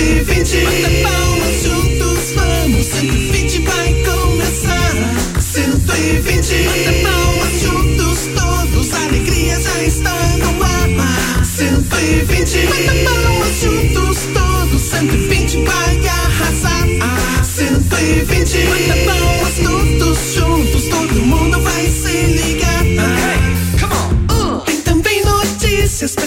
120 Bata palmas juntos, vamos. 120 vai começar. 120 Bata palmas juntos, todos. A alegria já está no ar. 120 Bata palmas juntos, todos. 120 vai arrasar. 120 Bata palmas todos juntos. Todo mundo vai se ligar. Tem também notícias pra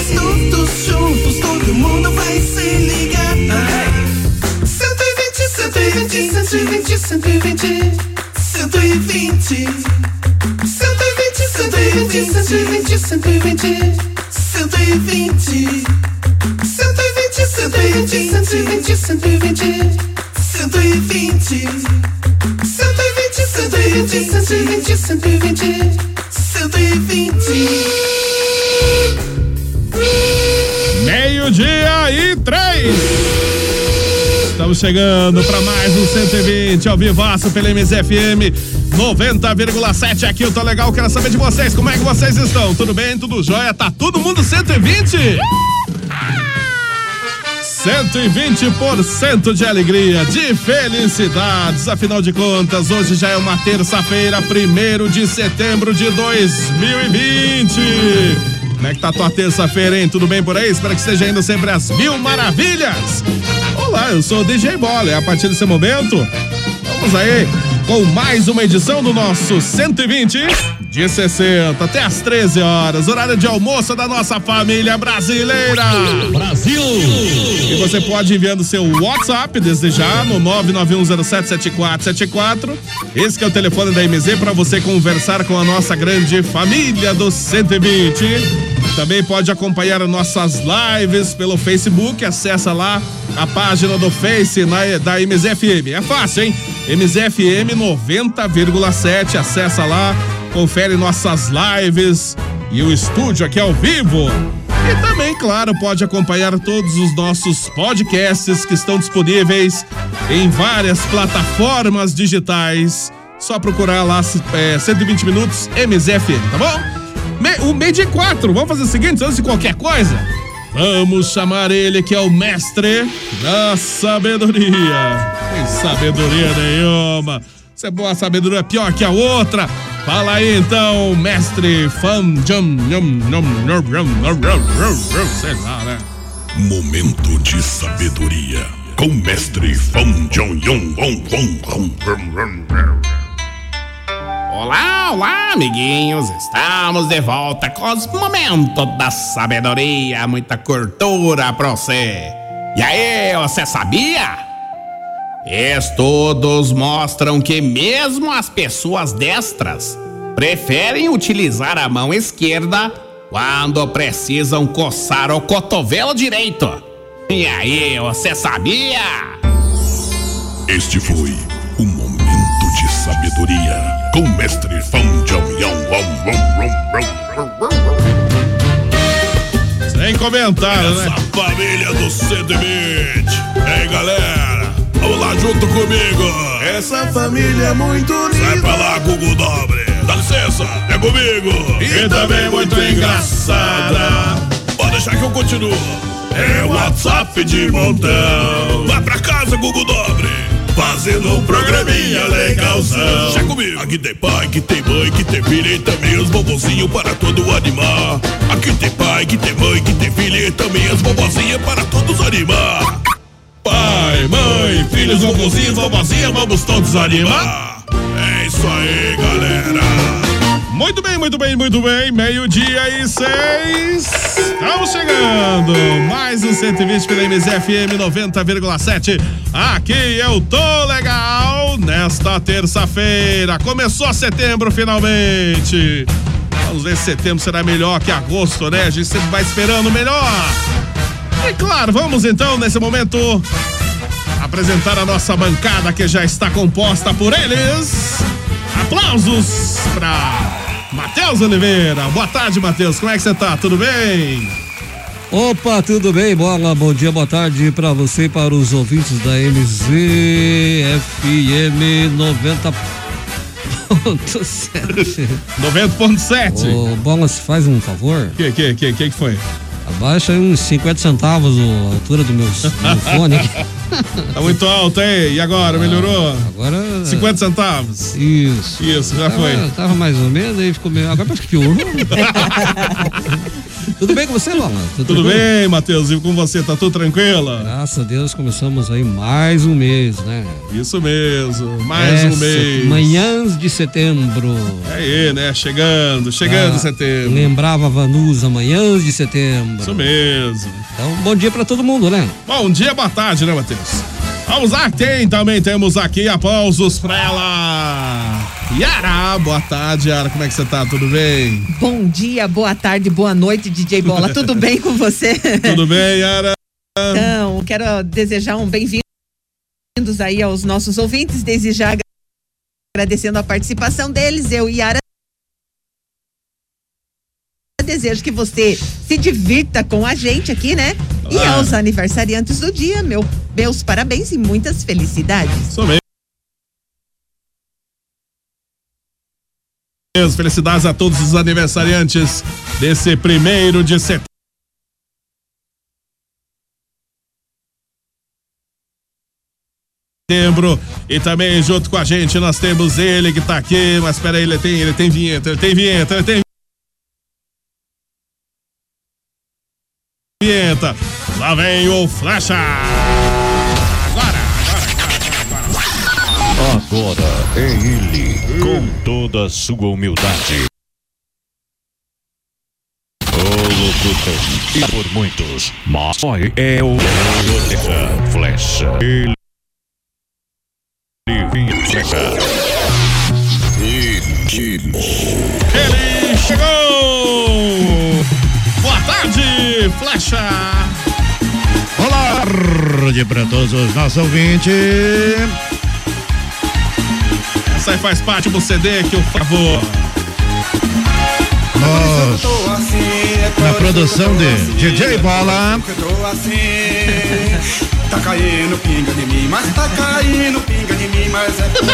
juntos, todo mundo vai se ligar. 120, 120, 120, 120. 120, 120, 120, 120, 120. 120, 120, 120, 120. 120, 120, 120, 120, 120. Meio-dia e três. Estamos chegando para mais um 120 ao vivaço pela MZFM 90,7 aqui. Eu tô legal, quero saber de vocês. Como é que vocês estão? Tudo bem? Tudo jóia? Tá todo mundo 120? 120% de alegria, de felicidades. Afinal de contas, hoje já é uma terça-feira, 1 de setembro de 2020. Como é que tá tua terça-feira, hein? Tudo bem por aí? Espero que esteja indo sempre às mil maravilhas. Olá, eu sou o DJ Bola e a partir desse momento, vamos aí com mais uma edição do nosso 120 de 60 até às 13 horas, horário de almoço da nossa família brasileira. Brasil. E você pode enviando seu WhatsApp desde já no 991077474. Esse é o telefone da MZ para você conversar com a nossa grande família do 120. Também pode acompanhar nossas lives pelo Facebook, acessa lá a página do Face na, da MZFM. É fácil, hein? MZFM 90,7, acessa lá, confere nossas lives e o estúdio aqui ao vivo. E também, claro, pode acompanhar todos os nossos podcasts que estão disponíveis em várias plataformas digitais. Só procurar lá é, 120 minutos MZFM, tá bom? O meio de quatro, vamos fazer o seguinte, antes de qualquer coisa, vamos chamar ele que é o mestre da sabedoria. Tem sabedoria nenhuma. Se é boa sabedoria é pior que a outra. Fala aí então, mestre Fan Jam Sei lá, né? Momento de sabedoria com mestre Fão Jong Yong. Olá, olá, amiguinhos! Estamos de volta com os momentos da sabedoria, muita cultura pra você. E aí, você sabia? Estudos mostram que mesmo as pessoas destras preferem utilizar a mão esquerda quando precisam coçar o cotovelo direito. E aí, você sabia? Este foi o momento de sabedoria com mestre Fão Wong. Sem comentário, né? Essa família do 120. Ei, galera, vamos lá junto comigo. Essa família é muito Sai unida. pra lá, Gugu Dobre. Dá licença, é comigo. E também muito engraçada. Pode deixar que eu continuo. É WhatsApp de montão. Vai pra casa, Gugu Dobre. Fazendo um programinha legalzão. Já comigo. Aqui tem pai, que tem mãe, que tem filha e também os vovozinhos para todo animar. Aqui tem pai, que tem mãe, que tem filha e também as vovozinhas para todos animar. Pai, mãe, filhos, vovozinhos, vovozinha, vamos todos animar. É isso aí, galera. Muito bem, muito bem, muito bem. Meio-dia e seis. Estamos chegando. Mais um 120 pela MZFM 90,7. Aqui eu tô legal. Nesta terça-feira. Começou setembro finalmente. Vamos ver se setembro será melhor que agosto, né? A gente sempre vai esperando melhor. E claro, vamos então, nesse momento, apresentar a nossa bancada que já está composta por eles. Aplausos para Matheus Oliveira. Boa tarde, Matheus. Como é que você tá? Tudo bem? Opa, tudo bem, bola? Bom dia, boa tarde para você e para os ouvintes da MZFM 90.7. 90.7. Ô, bola, se faz um favor? O que, que, que, que que foi? Abaixa uns 50 centavos a altura do meu, meu fone. Tá muito alto, hein? E agora, melhorou? Agora. 50 centavos. Isso. Isso, já Tava, foi. tava mais ou menos, aí ficou meio. Agora parece que piorou. tudo bem com você, Bola? Tudo bem, Matheus? E com você? Tá tudo tranquila? Graças a Deus começamos aí mais um mês, né? Isso mesmo. Mais um Essa- mês. Manhãs de setembro. É aí, né? Chegando, chegando Ah, setembro. Lembrava Vanusa, manhãs de setembro. Isso mesmo. Então, bom dia pra todo mundo, né? Bom dia, boa tarde, né, Matheus? Vamos lá, quem também temos aqui aplausos pra ela. Yara, boa tarde, Yara. Como é que você tá? Tudo bem? Bom dia, boa tarde, boa noite, DJ Bola. Tudo bem com você? Tudo bem, Yara? Então, quero desejar um bem-vindos aí aos nossos ouvintes, desde já agradecendo a participação deles, eu e Yara. Desejo que você se divirta com a gente aqui, né? E Ah. aos aniversariantes do dia, meu, meus parabéns e muitas felicidades. Mesmo. Felicidades a todos os aniversariantes desse primeiro de setembro. E também junto com a gente nós temos ele que tá aqui, mas espera aí, ele tem, ele tem vinheta, ele tem vinheta, ele tem vinheta. Lá vem o Flecha. Agora é ele, com toda a sua humildade. O locutor, e por muitos, mas só é o Ortega Flecha. Ele vinha flecha. Ele chegou. Boa tarde, Flecha. Olá, tarde para todos os nossos ouvintes. Essa aí faz parte do CD que eu favor. Nós, na produção de DJ Bola, Tá caindo pinga de mim, mas tá caindo pinga de mim, mas é que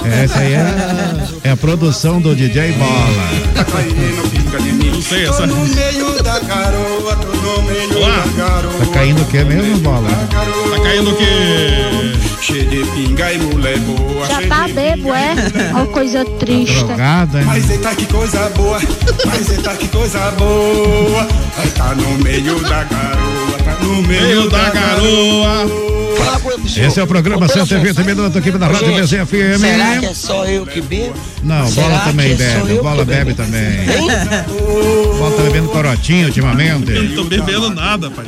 tô essa aí é, é a produção do DJ Bola. Tá caindo pinga de mim. Não sei Tô essa. no meio da garoa, tô no meio Olá. da garoa. Tá caindo o que mesmo, Bola? Tá caindo o quê? Cheio de pinga e mulher boa. Já tá bebo, é? Ó, coisa triste. Drogada, hein? Mas eita que coisa boa, mas eita que coisa boa. Aí tá no meio da garoa, tá no meio, da garoa. Esse é o programa 120 minutos aqui da Rádio BZFM. Será que é só eu que bebo? Não, Será Bola também é bebe. eu Bola bebe também. Bola tá bebendo corotinho ultimamente. Não tô bebendo nada, pai.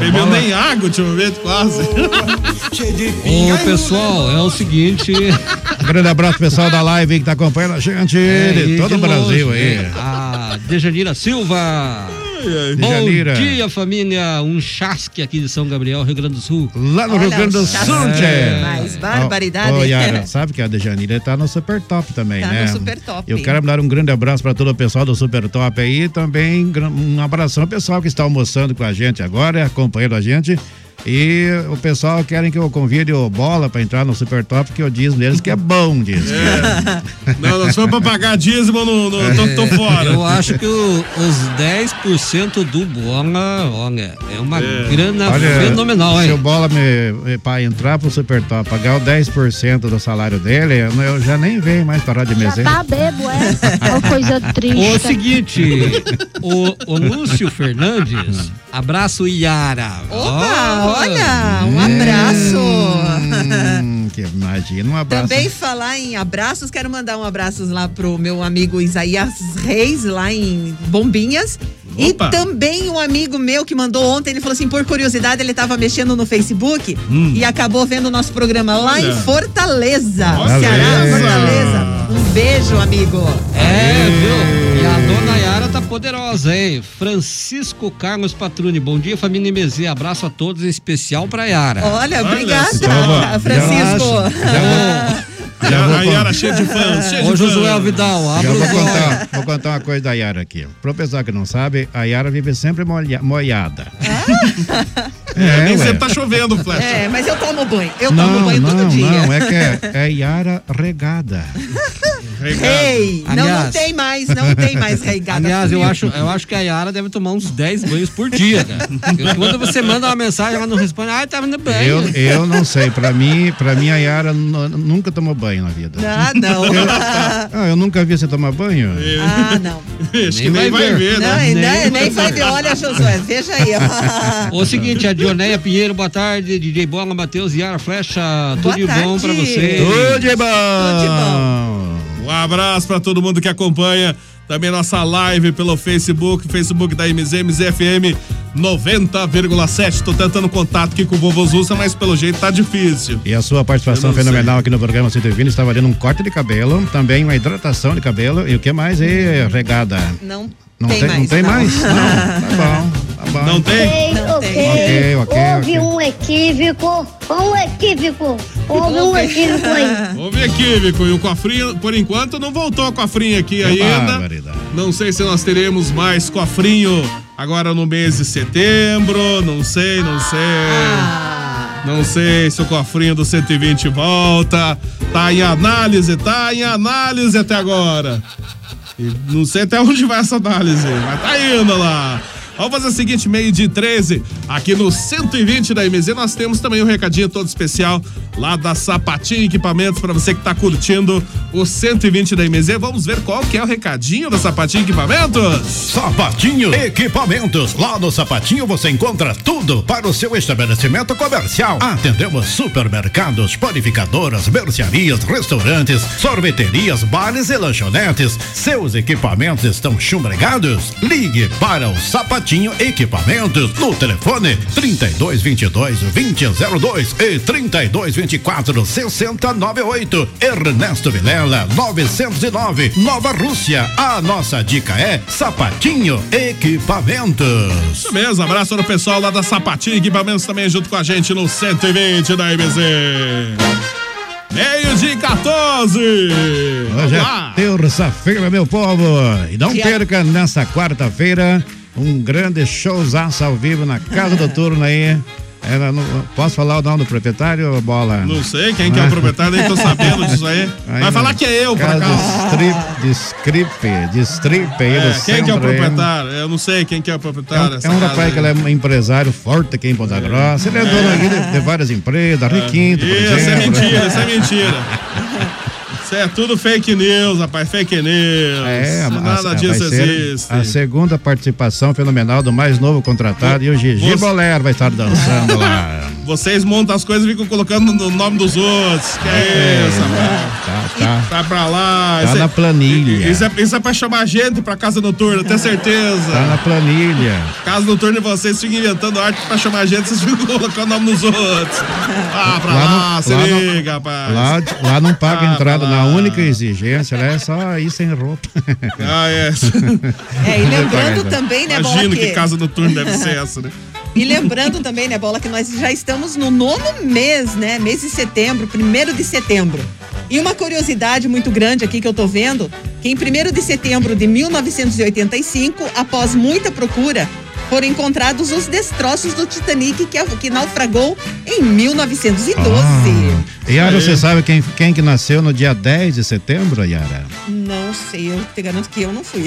Bebendo nem água ultimamente, quase. cheio de Ô, pessoal, é o seguinte. Um grande abraço pessoal da live que tá acompanhando a gente é, de todo de o Brasil longe, aí. né? A Dejanira Silva. Bom Dejanira. dia, família. Um chasque aqui de São Gabriel, Rio Grande do Sul. Lá no Olha, Rio Grande do Sul, tchê. Mas barbaridade. Ô, ô, Yara, sabe que a Dejanira tá no Super Top também, Tá né? no Super Top. Eu quero dar um grande abraço para todo o pessoal do Super Top aí. Também um abração ao pessoal que está almoçando com a gente agora, acompanhando a gente. E o pessoal querem que eu convide o Bola pra entrar no Super Top, que eu diz deles que é bom, diz. É. Não, não, se for pra pagar dízimo, não, não, tô, tô fora. Eu acho que o- os 10% do bola, olha, é uma grana fenomenal, se hein? o Bola me, para entrar pro Super Top, pagar o 10% do salário dele, eu, já nem venho mais para a Rádio Já MZ. tá bebo, é? Uma coisa triste. O seguinte, o, o Lúcio Fernandes, abraço Iara. Opa, Ó, olha, um abraço. Hum, que imagina, um abraço. Também falar em abraços, quero mandar um abraço lá pro meu amigo Isaías Reis, lá em Bombinhas. Opa. E também um amigo meu que mandou ontem, ele falou assim, por curiosidade, ele tava mexendo no Facebook Hum. e acabou vendo o nosso programa lá Olha. em Fortaleza, Olha. Ceará, Fortaleza. Um beijo, amigo. É, viu? E a dona Yara tá poderosa, hein? Francisco Carlos Patruni, bom dia, família MZ. Abraço a todos, em especial pra Yara. Olha, Olha obrigada, só, já Francisco. Já a Yara cheia de fãs, cheia Ô, de Josué fãs. Vidal, abre vou contar, vou contar uma coisa da Yara aqui. Pro pessoal que não sabe, a Yara vive sempre molha, molhada. É, nem ué. sempre tá chovendo, Flecha. É, mas eu tomo banho. Eu tomo Não, banho todo não, dia. não, é que é, é Yara regada. Ei, não, não tem mais, não tem mais regada. Aliás, eu acho, eu acho que a Yara deve tomar uns 10 banhos por dia, cara. Quando você manda uma mensagem, ela não responde, ah, tava no banho. Eu, eu não sei, pra mim, pra mim a Yara nu- nunca tomou banho na vida. Ah, não. Ah, eu nunca vi você tomar banho. ah, não. Acho que nem vai ver, Não, né? e nem, nem vai ver. Olha, Josué, veja aí. ó. O seguinte, a Dioneia Pinheiro, boa tarde. DJ Bola, Matheus, Yara, Flecha, tudo de bom pra vocês. Tudo de bom! Tudo de bom. Um abraço pra todo mundo que acompanha também nossa live pelo Facebook, Facebook da MZ, MZFM 90,7. Tô tentando contato aqui com o vovô Zussa, mas pelo jeito tá difícil. E a sua participação fenomenal aqui no programa 120 está valendo um corte de cabelo, também uma hidratação de cabelo e o que mais? E regada. Não, Não tem, tem, mais. não tem não. mais? Não, tá bom, tá. Não tem? Ok, Não ok. Ok, ok, Houve um equívoco. Um equívoco. Houve um equívoco aí. Houve equívoco e o cofrinho, por enquanto, não voltou a cofrinho aqui Que ainda. barbaridade. Não sei se nós teremos mais cofrinho agora no mês de setembro. Não sei, não sei. Ah, Não sei se o cofrinho do 120 volta. Tá em análise, tá em análise até agora. E não sei até onde vai essa análise, mas tá indo lá. Vamos fazer o seguinte, meio de 13, aqui no 120 da MZ, nós temos também um recadinho todo especial lá da Sapatinho Equipamentos, para você que tá curtindo o 120 da MZ. Vamos ver qual que é o recadinho da Sapatinho Equipamentos. Sapatinho Equipamentos. Lá no Sapatinho você encontra tudo para o seu estabelecimento comercial. Atendemos supermercados, panificadoras, mercearias, restaurantes, sorveterias, bares e lanchonetes. Seus equipamentos estão chumbregados? Ligue para o Sapatinho Equipamentos no telefone 3222 2002 e 3224 6098. Ernesto Vilela 909 Nova Rússia. A nossa dica é Sapatinho Equipamentos. Isso mesmo, abraço no pessoal lá da Sapatinho Equipamentos também junto com a gente no 120 da MZ. Meio de 14. Hoje Vamos é lá. terça-feira, meu povo. E não perca nessa quarta-feira um grande showzaço ao vivo na Casa do Turno aí. Era no- posso falar o nome do proprietário, Bola? Não sei quem que é o proprietário, nem tô sabendo disso aí. Vai Aí, falar que é eu, por acaso. Strip, de strip, de strip aí É, quem que é o proprietário? Eu não sei quem que é o É proprietário. um, dessa é um rapaz aí. que ele é um empresário forte aqui em Ponta Grossa. Ele é dono aqui de, de várias empresas, Requinto, por Isso exemplo. é mentira, isso é mentira. Isso é tudo fake news, rapaz, fake news. É, Nada a- disso existe. A segunda participação fenomenal do mais novo contratado e o Gigi Você- Bolero vai estar dançando lá. Vocês montam as coisas e ficam colocando no nome dos outros. Que é, isso, rapaz? Tá, tá. Tá pra lá. Tá Isso é- na planilha. Isso é, isso é pra chamar gente pra casa noturna, tenho certeza. Tá na planilha. Casa noturna de vocês ficam inventando arte pra chamar gente, vocês ficam colocando o nome nos outros. Ah, pra Lá lá, não- se lá não- liga, rapaz. Lá, lá não paga Ah, entrada, na única exigência lá é só ir sem roupa. Ah, é. É, e lembrando também, né, Imagino que que... casa noturna deve ser essa, né? E lembrando também, né, Bola, que nós já estamos no nono mês, né? Mês de setembro, primeiro de setembro. E uma curiosidade muito grande aqui que eu tô vendo, que em 1 de setembro de 1985, após muita procura, foram encontrados os destroços do Titanic que, que naufragou em 1912. Ah. Yara, você sabe quem, quem que nasceu no dia 10 de setembro, Yara? Não sei, eu te garanto que eu não fui.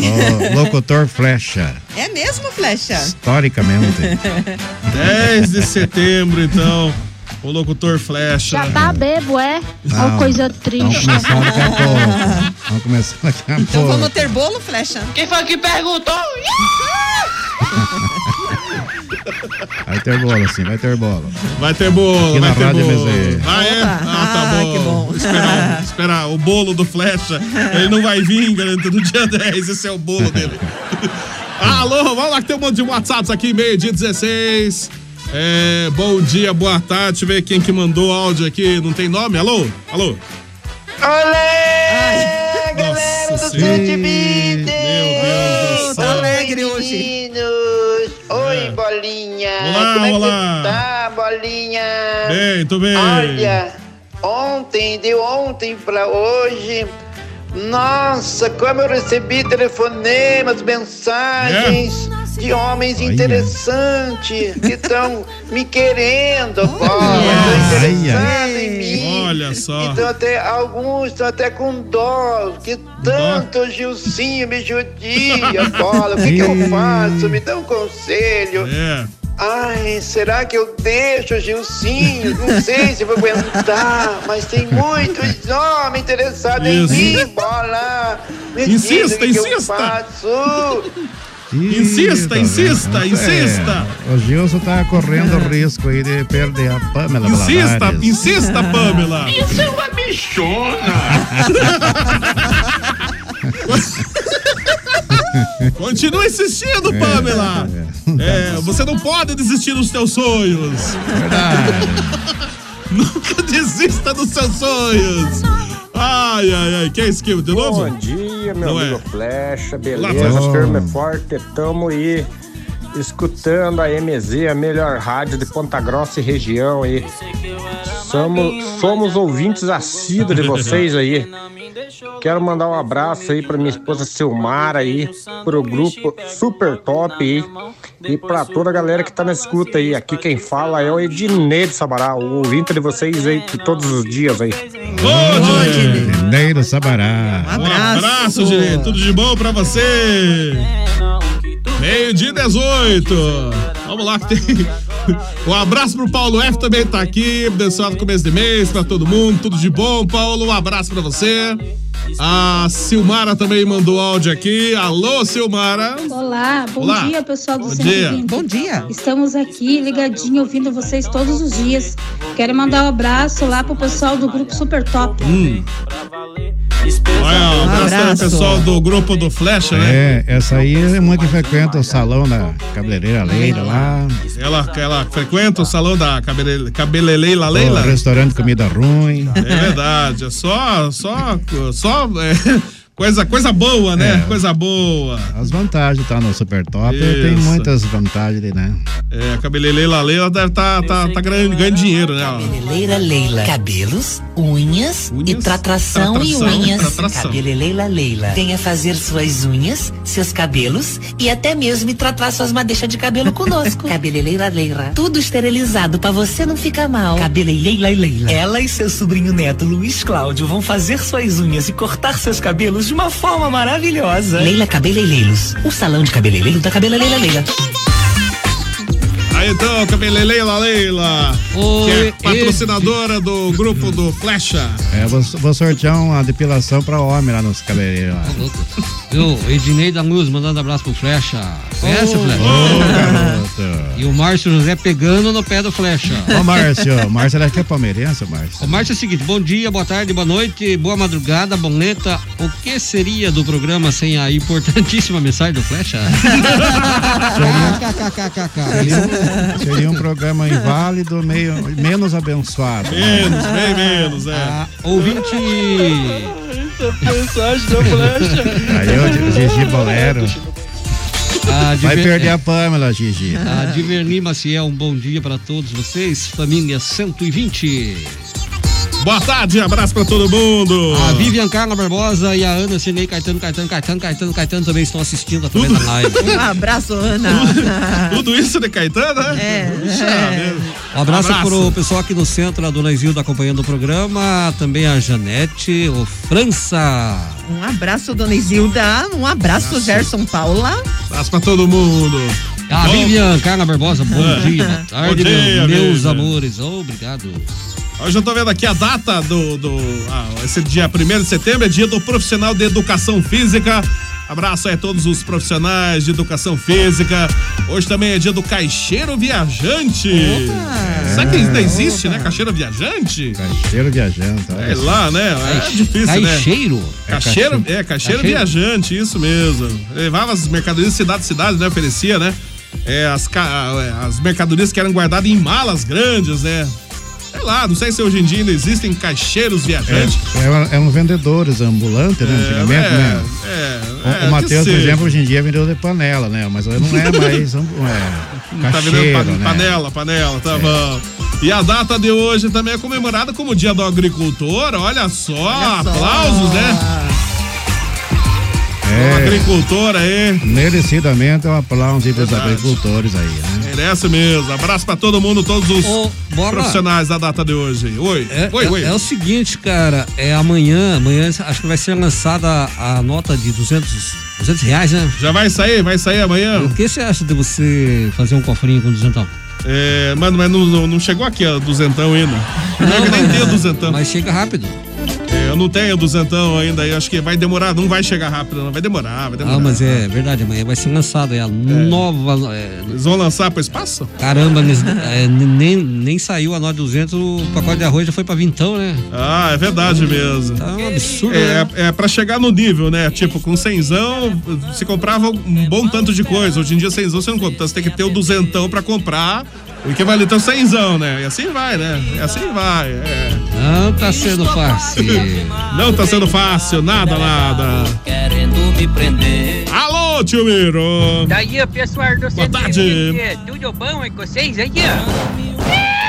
O locutor Flecha, É mesmo, Flecha? historicamente. 10 de setembro, então. O locutor Flecha. Já tá bebo, é? Não, Ó, coisa Vamos triste. começar daqui a pouco. Vamos começar daqui a Então pouco. vamos ter bolo, Flecha? Quem foi que perguntou? Vai ter bolo, sim, vai ter bolo. Vai ter bolo, Aqui vai na ter Rádio bolo. MZ. Ah, é? Ah, tá Ah, bom. que bom. Esperar, esperar o bolo do Flecha. Ele não vai vir, garanto, no dia 10. Esse é o bolo dele. Alô, vamos lá que tem um monte de WhatsApps aqui, meio dia 16. É, bom dia, boa tarde. Deixa eu ver quem que mandou áudio aqui. Não tem nome? Alô? Alô? Olé, galera Nossa do. 120! Meu Deus do Tá alegre hoje. Meninos! Oi, É. bolinha! Olá, Como é olá. que tá, bolinha? Bem, tô bem. Olha, ontem, de ontem pra hoje, nossa, como eu recebi telefonemas, mensagens de homens Olha. interessantes que estão me querendo, bola, estão Ai, interessados em mim. Olha só. Então até alguns estão até com dó, que tanto o Gilcinho me judia, bola. O que, que eu faço? Me dá um conselho. É. Ai, será que eu deixo o Gilcinho? Não sei se vou aguentar, mas tem muitos homens interessados em mim, bola. Me diz Insista, o que que eu insista. faço. Insista, Ih, insista, tá vendo? insista. É, o Gilson tá correndo risco aí de perder a Pamela Insista, Valadares. insista, Pamela. Isso é uma bichona. Continua insistindo, Pamela. É, você não pode desistir dos seus sonhos. Verdade. Nunca desista dos seus sonhos. Ai, ai, ai. Quem é esse? De novo? Bom dia, meu Não é? amigo Flecha, Olá, beleza? Flecha. Firme forte, tamo aí escutando a MZ, a melhor rádio de Ponta Grossa e região aí. Somos, somos ouvintes assíduos de vocês aí. Quero mandar um abraço aí pra minha esposa Silmara aí, pro grupo Super Top aí e pra toda a galera que tá na escuta aí. Aqui quem fala é o Ednei de Sabará, o ouvinte de vocês aí de todos os dias aí. Ô, Dinei. Mineiro Sabará. Um abraço, Dinei. Tudo de bom pra você. Meio dia 18. Vamos lá que tem. Um abraço pro Paulo F também tá aqui. Abençoado começo de mês pra todo mundo. Tudo de bom, Paulo. Um abraço pra você. A Silmara também mandou áudio aqui. Alô, Silmara. Olá, bom Olá. dia, pessoal do Bom 120. dia. Bom dia. Estamos aqui ligadinho ouvindo vocês todos os dias. Quero mandar um abraço lá pro pessoal do grupo Super Top. Hum. Olha, um abraço, Abraço. pessoal do grupo do Flecha, né? É, essa aí é uma que frequenta o salão da cabeleireira Leila lá. Ela, ela frequenta o salão da cabele, Cabeleleila O Leila? restaurante de comida ruim. É verdade, é só, só, só é, coisa, coisa boa, né? É. Coisa boa. As vantagens tá no Super Top, Isso. tem muitas vantagens, né? É, a Cabeleleila Leila deve tá, tá, tá ganhando, ganhando dinheiro, né? Cabeleleira Leila. Cabelos, unhas, e Unhas, tratração, e tratração, unhas. tratração. Cabeleleira Leila. Venha fazer suas unhas, seus cabelos e até mesmo tratar suas madeixas de cabelo conosco. Cabeleleira Leila. Tudo esterilizado pra você não ficar mal. Cabeleleira Leila. Ela e seu sobrinho neto Luiz Cláudio vão fazer suas unhas e cortar seus cabelos de uma forma maravilhosa. Leila Cabeleireiros. O salão de cabeleireiro da Cabeleleira Leila. Aí então, Cabeleleila Leila, Oi, que é esse- patrocinadora do grupo do Flecha. É, vou, vou sortear uma depilação pra homem lá nos cabeleireiros. lá. Eu, Ednei da Luz, mandando abraço pro Flecha. Conhece, Flecha? Ô, garoto. E o Márcio José pegando no pé do Flecha. Ô, Márcio, Márcio ele aqui é palmeirense, Márcio. O Márcio é o seguinte, bom dia, boa tarde, boa noite, boa madrugada, boneta. O que seria do programa sem a importantíssima mensagem do Flecha? Seria, seria um programa inválido, meio, menos abençoado. Menos, bem menos, é. Ah, ouvinte. Mensagem da Flecha. Aí o Gigi Bolero. A Vai Diver- perder a Pamela, Gigi. A Diverni Maciel, um bom dia para todos vocês, família 120. Boa tarde, abraço pra todo mundo. A Vivian Carla Barbosa e a Ana Sinei Caetano, Caetano, Caetano, Caetano, Caetano também estão assistindo através da live. Um abraço, Ana. Tudo isso de Caetano, né? É. Puxa é. Um abraço, pro pessoal aqui no centro, a dona Isilda acompanhando o programa, também a Janete, o França. Um abraço, dona Isilda. Um abraço, Gerson Paula. Abraço pra todo mundo. A Bom, Vivian Carla Barbosa, bom É. dia, boa tarde, Bom dia, meu- meus amores. Obrigado. Hoje eu tô vendo aqui a data do. do ah, esse dia 1 de setembro é dia do profissional de educação física. Abraço aí a todos os profissionais de educação física. Hoje também é dia do caixeiro viajante. Será que ainda existe, né? Caixeiro viajante? Caixeiro viajante. É lá, né? É difícil, né? caixeiro? Caixeiro, É é, caixeiro, Caixeiro? viajante, isso mesmo. Levava as mercadorias de cidade a cidade, né? Oferecia, né? É, as, é, as mercadorias que eram guardadas em malas grandes, né? Lá, não sei se hoje em dia ainda existem caixeiros viajantes. É, eram vendedores ambulantes, né? Antigamente, é, né? é, O- é, o Matheus, por exemplo, hoje em dia é vendedor de panela, né? Mas não é mais ambu- é, Tá vendendo pa- né? panela, panela, tá bom. E a data de hoje também é comemorada como Dia do Agricultor, olha só, Olha só. aplausos, né? O É, agricultor aí, merecidamente um aplauso aí pros agricultores aí, né? merece mesmo. Abraço pra todo mundo, todos os Ô, profissionais da data de hoje. Oi, É, oi, é- oi. é o seguinte, cara, é amanhã, amanhã acho que vai ser lançada a nota de 200, 200 reais, né? Já vai sair, vai sair amanhã. O que você acha de você fazer um cofrinho com duzentão? É, mano, mas não, não, não chegou aqui a duzentão ainda. Não, eu nem tenho duzentão. Mas chega rápido. É, eu não tenho duzentão ainda, eu acho que vai demorar, não vai chegar rápido, não. Vai demorar, vai demorar. Ah, mas é verdade, amanhã vai ser lançada aí a nova. é, Eles vão lançar pro espaço? caramba, eles- é, nem, nem saiu a nota de 200, o pacote de arroz já foi pra vintão, né? Ah, é verdade mesmo. Tá um absurdo, É, né? é pra chegar no nível, né? Tipo, com cenzão, você comprava um bom tanto de coisa. Hoje em dia, cenzão você não compra. Então você tem que ter o duzentão pra comprar o equivalente ao cenzão, né? E assim vai, né? E assim vai. é. Não tá sendo fácil. Não tá sendo fácil, nada, nada. Querendo me prender. Alô, tio Miro! Daí, pessoal do Boa tarde. 120, tudo bom aí com vocês aí, ó?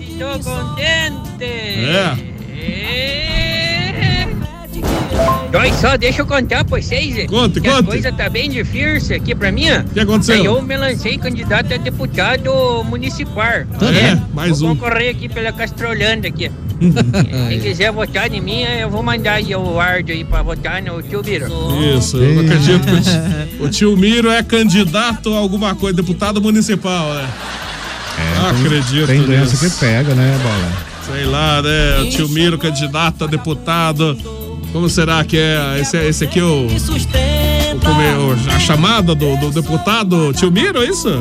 Estou contente. É. Olha só, deixa eu contar pra vocês. Conte, que A coisa tá bem difícil aqui pra mim. O que aconteceu? Aí eu me lancei candidato a deputado municipal. É, mais vou um. concorrer aqui pela Castrolândia aqui. Quem quiser votar em mim, eu vou mandar aí o áudio aí pra votar no tio Biro. Isso, eu não acredito que o tio, Miro é candidato a alguma coisa, deputado municipal, né? não acredito Tem doença nisso. que pega, né, Bola? Sei lá, né? O tio Miro, candidato a deputado. Como será que é? Esse, esse aqui é o. é o- a chamada do, do deputado tio Miro, é isso?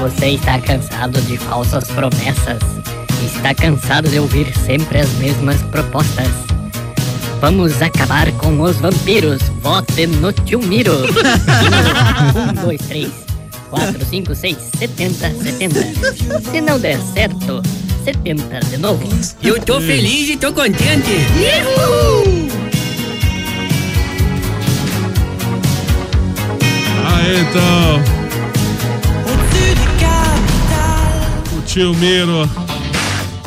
Você está cansado de falsas promessas? Está cansado de ouvir sempre as mesmas propostas? Vamos acabar com os vampiros. Vote no Tio Miro. um, dois, três, quatro, cinco, seis, setenta, setenta. Se não der certo, setenta de novo. Eu tô feliz e tô contente. Ah, então. O tio Miro,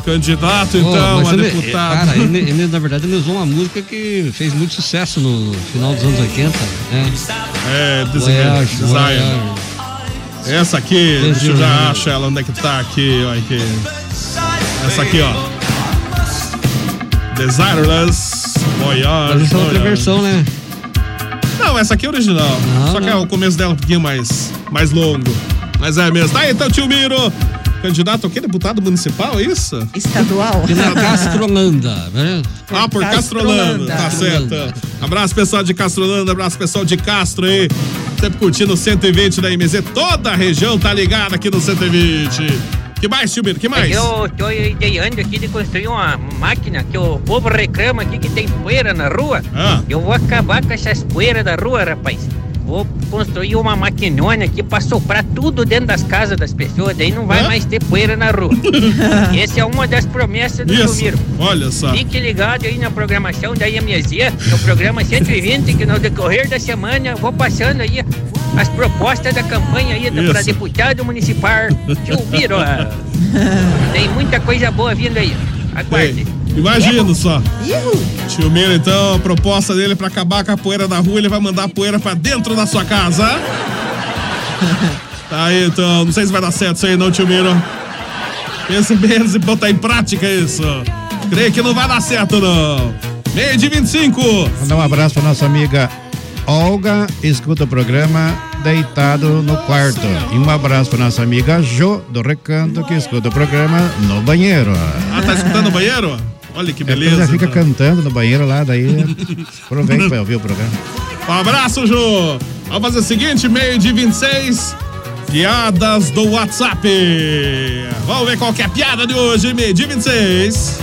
candidato então a ele- deputado. Cara, ele, ele, na verdade ele usou uma música que fez muito sucesso no final dos anos 80, né? É, Voyage, design. design. Essa aqui, deixa eu já achar ela onde é que tá aqui, olha aqui. Essa aqui, ó. Desireless Voyage. Mas essa é outra Voyage. versão, né? Não, essa aqui é original. Não, Só que é o começo dela um pouquinho mais, mais longo. Mas é mesmo. Tá aí, então, tio Miro. Candidato ao quê? Deputado municipal, é isso? Estadual. Pela Castrolanda, né? Ah, por Castrolanda. Tá certo. Abraço, pessoal de Castrolanda. Abraço, pessoal de Castro aí. Sempre curtindo o 120 da MZ. Toda a região tá ligada aqui no 120. Que mais, Silvio? Que mais? Eu tô ideando aqui de construir uma máquina que o povo reclama aqui que tem poeira na rua. Ah. Eu vou acabar com essas poeiras da rua, rapaz. Vou construir uma maquinona aqui pra soprar tudo dentro das casas das pessoas, daí não vai Hã? mais ter poeira na rua. Essa é uma das promessas do Isso. Olha só. Fique ligado aí na programação da IMZ, no programa 120, que no decorrer da semana eu vou passando aí as propostas da campanha aí para deputado municipal Tilmiro. Tem muita coisa boa vindo aí. Aguarde. Imagino só. Tio Miro, então, a proposta dele pra acabar com a poeira da rua, ele vai mandar a poeira pra dentro da sua casa. Tá aí, então, não sei se vai dar certo isso aí não, tio Miro. Pense menos e botar em prática isso. Creio que não vai dar certo, não. Meio de 25. Mandar um abraço pra nossa amiga Olga, escuta o programa deitado no quarto. E um abraço pra nossa amiga Jo, do Recanto, que escuta o programa no banheiro. Ah, tá escutando o banheiro? Olha que Ela beleza. já fica então. cantando no banheiro lá, daí aproveita pra ouvir o programa. Um abraço, Ju. Vamos fazer o seguinte, meio de 26. Piadas do WhatsApp. Vamos ver qual é a piada de hoje, meio de 26.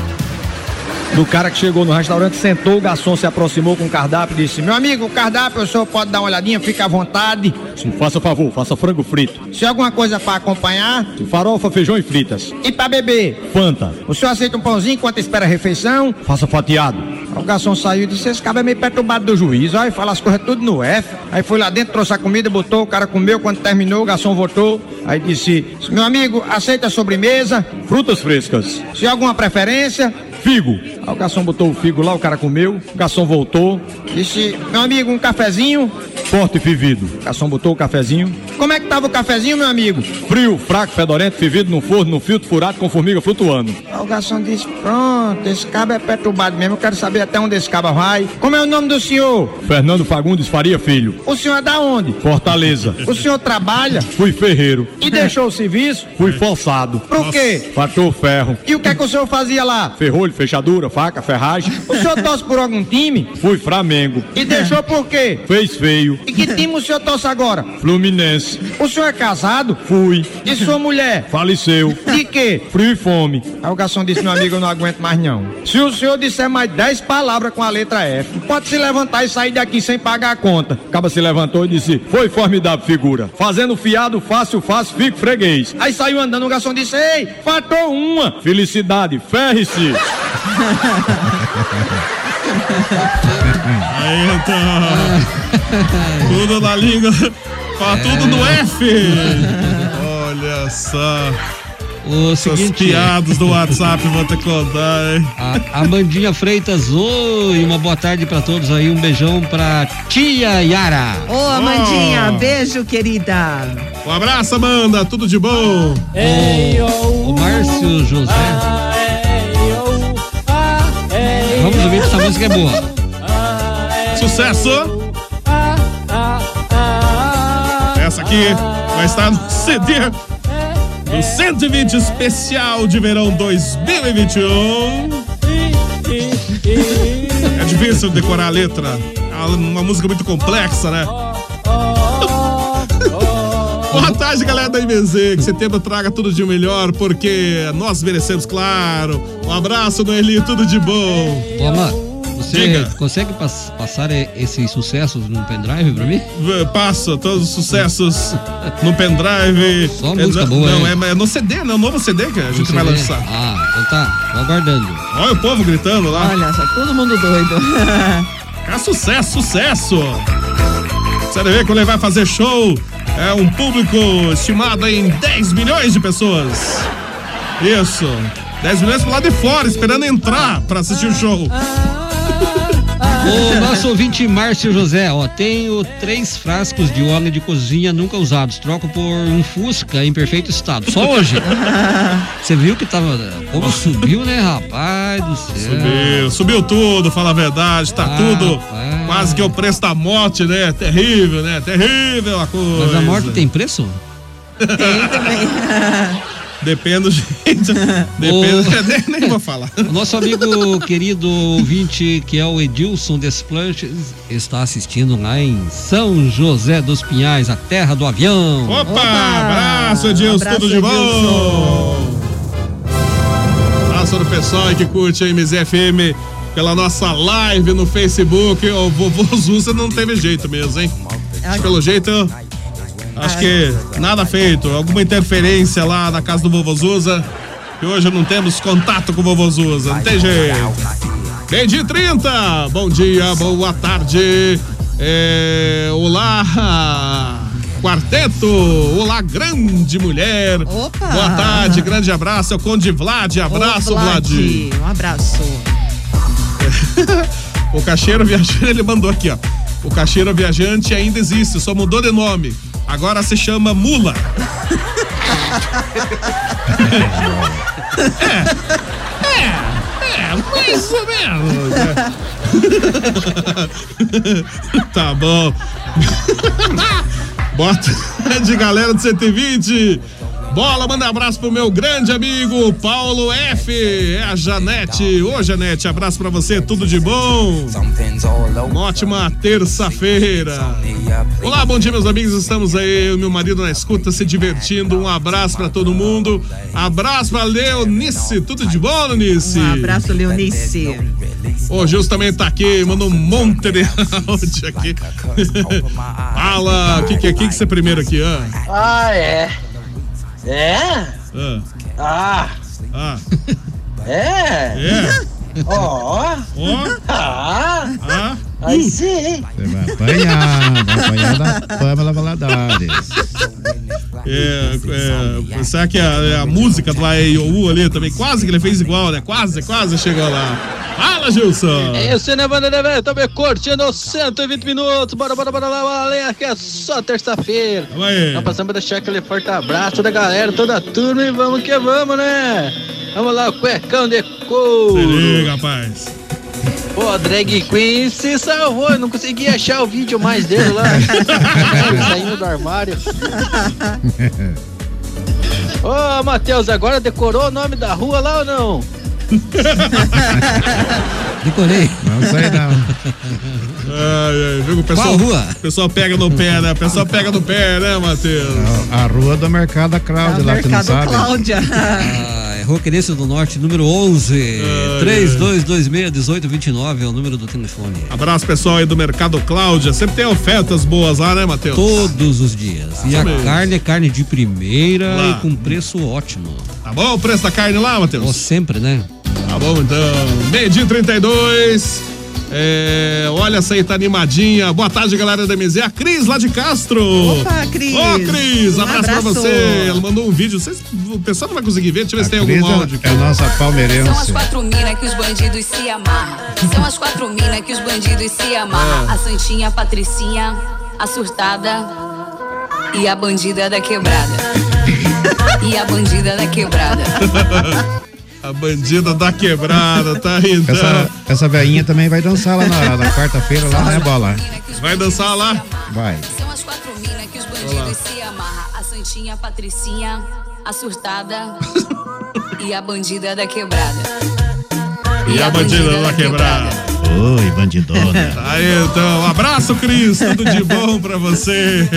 Do cara que chegou no restaurante, sentou, o garçom se aproximou com o cardápio e disse: Meu amigo, o cardápio, o senhor pode dar uma olhadinha, fica à vontade. Sim, faça favor, faça frango frito. Se alguma coisa para acompanhar, Farofa, feijão e fritas. e para beber. Fanta. O senhor aceita um pãozinho enquanto espera a refeição? Faça fatiado. O garçom saiu e disse: Esse cara é meio perturbado do juiz, olha, fala as coisas tudo no F. Aí foi lá dentro, trouxe a comida, botou, o cara comeu, quando terminou, o garçom voltou. Aí disse: Meu amigo, aceita a sobremesa? Frutas frescas. Se alguma preferência? Figo. Aí o garçom botou o figo lá, o cara comeu, o garçom voltou. Disse: Meu amigo, um cafezinho? Forte e fervido. O garçom botou o cafezinho. Como é que tava o cafezinho, meu amigo? Frio, fraco, fedorento, fervido no forno, no filtro furado com formiga flutuando. Aí o garçom disse: Pronto, esse cabo é perturbado mesmo, eu quero saber até onde esse cabo vai. Como é o nome do senhor? Fernando Fagundes Faria Filho. O senhor é da onde? Fortaleza. O senhor trabalha? Fui ferreiro. E deixou o serviço? Fui forçado. Por quê? Fator ferro. E o que é que o senhor fazia lá? Ferrolho, fechadura, faca, ferragem. O senhor torce por algum time? Fui Flamengo. E deixou por quê? Fez feio. E que time o senhor torce agora? Fluminense. O senhor é casado? Fui. E sua mulher? Faleceu. De quê? Frio e fome. Aí o garçom disse, meu amigo, eu não aguento mais não. Se o senhor disser mais 10 palavras com a letra F, pode se levantar e sair daqui sem pagar a conta. Acaba se levantou e disse: Foi formidável figura. Fazendo fiado, fácil, fácil, fico freguês. Aí saiu andando, o garçom disse, ei, fatou uma. Felicidade, ferre-se. Aí, então. tudo na língua. Fala tudo no F. Olha só. O Essas seguinte, piadas do WhatsApp vou ter que contar, hein? A Amandinha Freitas, oi, uma boa tarde pra todos aí, um beijão pra tia Yara. Ô, Amandinha, Oh. beijo, querida. Um abraço, Amanda. Tudo de bom. O, o Márcio José. Vamos ouvir essa música é boa. Sucesso. Essa aqui vai estar no CD do 120 especial de verão 2021. É difícil decorar a letra. É uma música muito complexa, né? Boa tarde, galera da IBZ. Que setembro traga tudo de melhor, porque nós merecemos, claro. Um abraço, Noeli, tudo de bom. Ô, Amanda, você Diga. consegue pass- passar esses sucessos num pendrive pra mim? Passa todos os sucessos no pendrive. Só É, música não, boa, Não, é, é no CD, né? O novo CD que a gente Você vai lançar. Ah, então tá, tô aguardando. Olha o povo gritando lá. Olha só, todo mundo doido. É sucesso, sucesso! Você vai ver quando ele vai fazer show. É um público estimado em 10 milhões de pessoas. Isso. 10 milhões pro lado de fora, esperando entrar pra assistir o show. O nosso ouvinte Márcio José, ó, tenho três frascos de óleo de cozinha nunca usados. Troco por um Fusca em perfeito estado. Só hoje. Você viu que tava. Como subiu, né, rapaz do céu? Subiu, subiu tudo, fala a verdade, tá Ah, tudo rapaz. quase que o preço da morte, né? Terrível, né? Terrível a coisa. Mas a morte tem preço? Tem também. Depende, gente. Depende, nem, nem vou falar. O nosso amigo querido ouvinte, que é o Edilson Desplanches, está assistindo lá em São José dos Pinhais, a terra do avião. Opa, abraço, Edilson, Abraço, tudo de bom? Abraço do pessoal aí que curte a MZFM pela nossa live no Facebook. O vovô Zusa não teve jeito mesmo, hein? Acho que pelo jeito, acho que nada feito. Alguma interferência lá na casa do vovô Zusa. Que hoje não temos contato com o vovô Zusa, não tem jeito. Bem de 30, bom dia, boa tarde. É, olá. Quarteto, olá, grande mulher. Opa! Boa tarde, grande abraço. É o Conde Vlad, abraço, Ô, Vlad. Um abraço. O caixeiro viajante, ele mandou aqui, ó. O caixeiro viajante ainda existe, só mudou de nome. Agora se chama Mula. é, é, mais ou menos. né? tá bom. Bota de galera do 120. Bola, manda abraço pro meu grande amigo Paulo F. É a Janete. Ô, Janete, abraço pra você, tudo de bom. Uma ótima terça-feira. Olá, bom dia, meus amigos. Estamos aí, eu e meu marido na escuta, se divertindo. Um abraço pra todo mundo. Abraço pra Leonice. Tudo de bom, Leonice? Um abraço, Leonice. O Gilson também tá aqui, mandou um monte de áudio aqui. Fala, o que, que é? O que, que você é primeiro aqui? Ah, Ah, é? É? ah, Ah, ah. é? É? Ó. Ó. Ah. Ah. Aí sim. Você vai apanhar, vai apanhar da Pamela Valadares. É, é, será que a, a música do AEIOU ali também, quase que ele fez igual, né? Quase, quase chegou lá. Fala, Gilson! É isso, né, banda de velho? Também curtindo os 120 minutos. Bora, bora, bora lá, valeu, que é só terça-feira. Vamos aí. Nós passamos pra deixar aquele forte abraço da galera, toda a turma e vamos que vamos, né? Vamos lá, o cuecão de couro. Se liga, rapaz. Pô, a Drag Queen se salvou, eu não consegui achar o vídeo mais dele lá. Saindo do armário. Ô, Matheus, agora decorou o nome da rua lá ou não? Decorei. Não sei não. Ai, ai, viu? O pessoal, Qual rua? O pessoal pega no pé, né? O pessoal pega no pé, né, Matheus? A rua do Mercado da Cláudia, lá que não sabe. Ah, é Querência do Norte, número 11. 3226-1829 é o número do telefone. Abraço, pessoal aí do Mercado Cláudia. Sempre tem ofertas boas lá, né, Matheus? Todos os dias. E Isso a mesmo. carne é carne de primeira Lá. e com preço ótimo. Tá bom o preço da carne lá, Matheus? Ó, sempre, né? Tá bom, então. Meio-dia e 32. É, olha essa aí, tá animadinha. Boa tarde, galera da MZ. A Cris lá de Castro. Opa, Cris. Ô, Cris, Um abraço, pra abraço. você. Ela mandou um vídeo. Vocês, o pessoal não vai conseguir ver. Deixa eu ver se tem Cris algum é- áudio. é a nossa São as palmeirense. quatro minas que os bandidos se amarram. São as quatro minas que os bandidos se amarram. É. A Santinha, a Patricinha, a surtada e a bandida da quebrada. E a bandida da quebrada. A bandida da quebrada, tá aí então. Essa, essa velhinha também vai dançar lá na, na quarta-feira, lá, né, Bola? Vai dançar lá? Vai. São as quatro minas que os bandidos se amarram. A Santinha, a Patricinha, a surtada e a bandida da quebrada. E a bandida da quebrada. Oi, bandidona. Tá aí então. Um abraço, Cris. Tudo de bom pra você.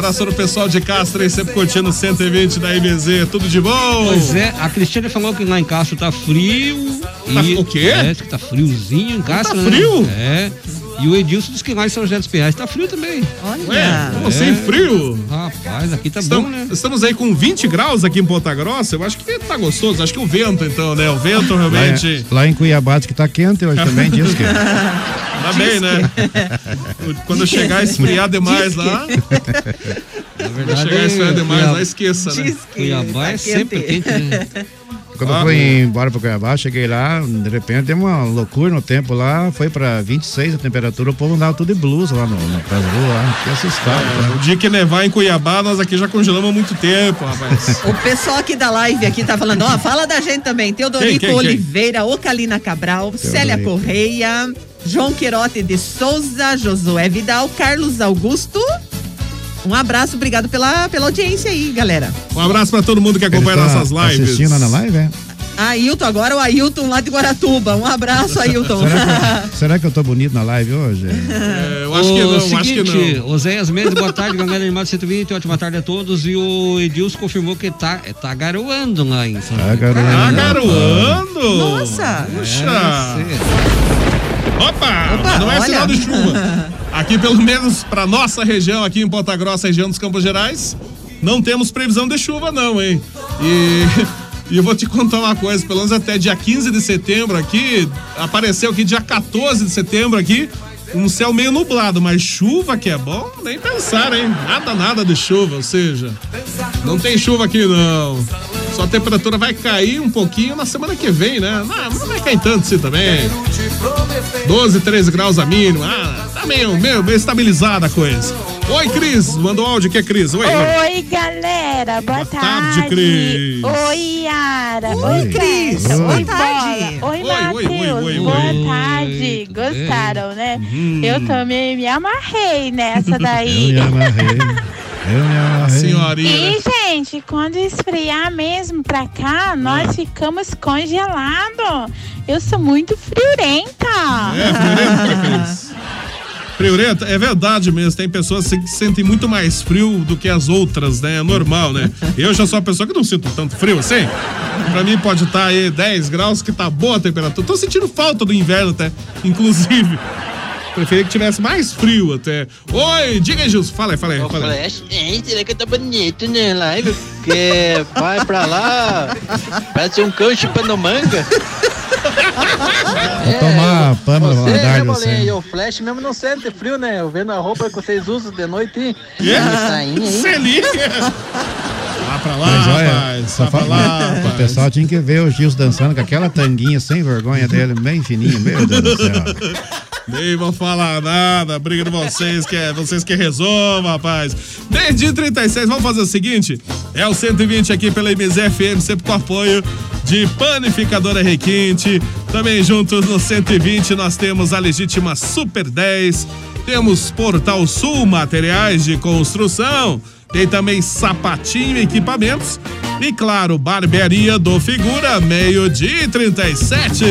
Abraço no pessoal de Castro aí, sempre curtindo o 120 da MZ. Tudo de bom? Pois é, a Cristiane falou que lá em Castro tá frio. Tá- e, o quê? É, diz que tá friozinho em Castro. Tá né? frio? É. E o Edilson disse que lá em São José dos Pinhais tá frio também. Ué, como assim, frio? Rapaz, aqui tá Estamos, bom, né? estamos aí com 20 graus aqui em Ponta Grossa. Eu acho que tá gostoso. Acho que o vento, então, né? O vento Lá, realmente. em- lá em Cuiabá diz que tá quente hoje também, diz que. Tá bem, né? Quando chegar a esfriar demais lá. Quando verdade, chegar a esfriar demais Cuiabá- lá, esqueça, né? Cuiabá é sempre quente, né? Quando eu fui embora para Cuiabá, cheguei lá, de repente deu uma loucura no tempo lá, foi para 26 a temperatura, o povo andava tudo de blusa lá no, no, nas ruas, lá, fiquei assustado. É, o dia que nevar em Cuiabá, nós aqui já congelamos há muito tempo, rapaz. O pessoal aqui da live aqui tá falando, ó, fala da gente também. Teodorico Quem, quem, quem? Oliveira, Ocalina Cabral, Célia Correia, João Queirote de Souza, Josué Vidal, Carlos Augusto. Um abraço, obrigado pela, pela audiência aí, galera. Um abraço pra todo mundo que acompanha tá nossas lives. Assistindo na live, é? Ailton, agora o Ailton lá de Guaratuba. Um abraço, Ailton. Será que, será que eu tô bonito na live hoje? É, eu o seguinte, Oséias Mendes, boa tarde, galera animada 120, ótima tarde a todos. E o Edilson confirmou que tá, tá garoando lá em São Tá garoando. Tá garoando? Nossa! Puxa! Opa! Opa, não é olha. sinal de chuva. Aqui, pelo menos pra nossa região, aqui em Ponta Grossa, região dos Campos Gerais, não temos previsão de chuva, não, hein? E. E eu vou te contar uma coisa, pelo menos até dia 15 de setembro aqui, apareceu aqui dia 14 de setembro aqui, um céu meio nublado, mas chuva que é bom, nem pensar, hein? Nada, nada de chuva, ou seja, não tem chuva aqui não. Só a temperatura vai cair um pouquinho na semana que vem, né? Não, não vai cair tanto assim também. 12, 13 graus a mínimo. Ah, tá meio, meio, meio estabilizada a coisa. Oi, Cris. Mandou áudio que é Cris. Oi, oi. Oi, galera. Boa, tarde, Cris. Oi, Yara. Oi, Oi, Cris. Clécia. Boa Oi, tarde. Bola. Oi, Oi, Matheus. oi, oi, oi, Boa oi. tarde. Gostaram, né? Uhum. Eu também me amarrei nessa daí. Eu me amarrei. Eu. Senhorinha. E, gente, quando esfriar mesmo pra cá, nós ficamos congelados. Eu sou muito friorenta. É, friorenta. Friorenta, é verdade mesmo. Tem pessoas que sentem muito mais frio do que as outras, né? É normal, né? Eu já sou uma pessoa que não sinto tanto frio assim. Pra mim pode estar aí 10 graus, que tá boa a temperatura. Tô sentindo falta do inverno até, inclusive. Preferia que tivesse mais frio até. Oi, diga aí, Gilson. Fala aí, fala aí, fala aí. Flash, hein, será que tá bonito, né, live? Porque vai pra lá, parece um cão chupando manga. Vou tomar pano rodar Bolinha, assim. o Flash mesmo não sente frio, né? Eu vendo a roupa que vocês usam de noite. Yeah. Yeah. Sainha, hein? Selinha. Vá pra lá, Mas olha, rapaz. só pra lá, o pessoal tinha que ver o Gilson dançando com aquela tanguinha sem vergonha dele, bem fininho, meu Deus do céu. Nem vou falar nada, briga de vocês que é vocês que resolvam, rapaz. Meio-dia e 36, vamos fazer o seguinte: é o 120 aqui pela MZFM, sempre com apoio de Panificadora Requinte. Também juntos no 120 nós temos a legítima Super 10, temos Portal Sul Materiais de Construção, tem também Sapatinho Equipamentos e, claro, Barbearia do Figura, meio-dia e 37.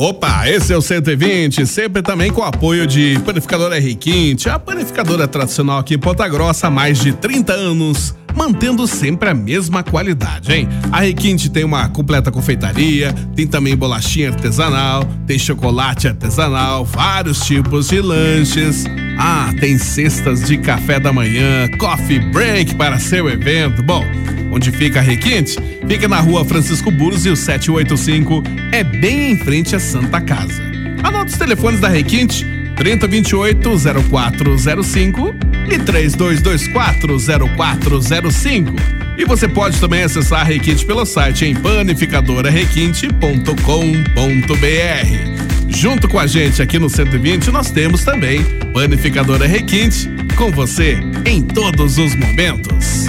Opa, esse é o 120, sempre também com o apoio de Panificadora R15, a panificadora tradicional aqui em Ponta Grossa há mais de 30 anos, mantendo sempre a mesma qualidade, hein? A Requinte tem uma completa confeitaria, tem também bolachinha artesanal, tem chocolate artesanal, vários tipos de lanches. Ah, tem cestas de café da manhã, coffee break para seu evento. Bom, onde fica a Requinte? Fica na rua Francisco Búzios 785, é bem em frente à Santa Casa. Anota os telefones da Requinte, 3028-0405 e 3224-0405. E você pode também acessar a Requinte pelo site em panificadorarequinte.com.br. Junto com a gente aqui no 120, nós temos também Panificadora Requinte, com você em todos os momentos.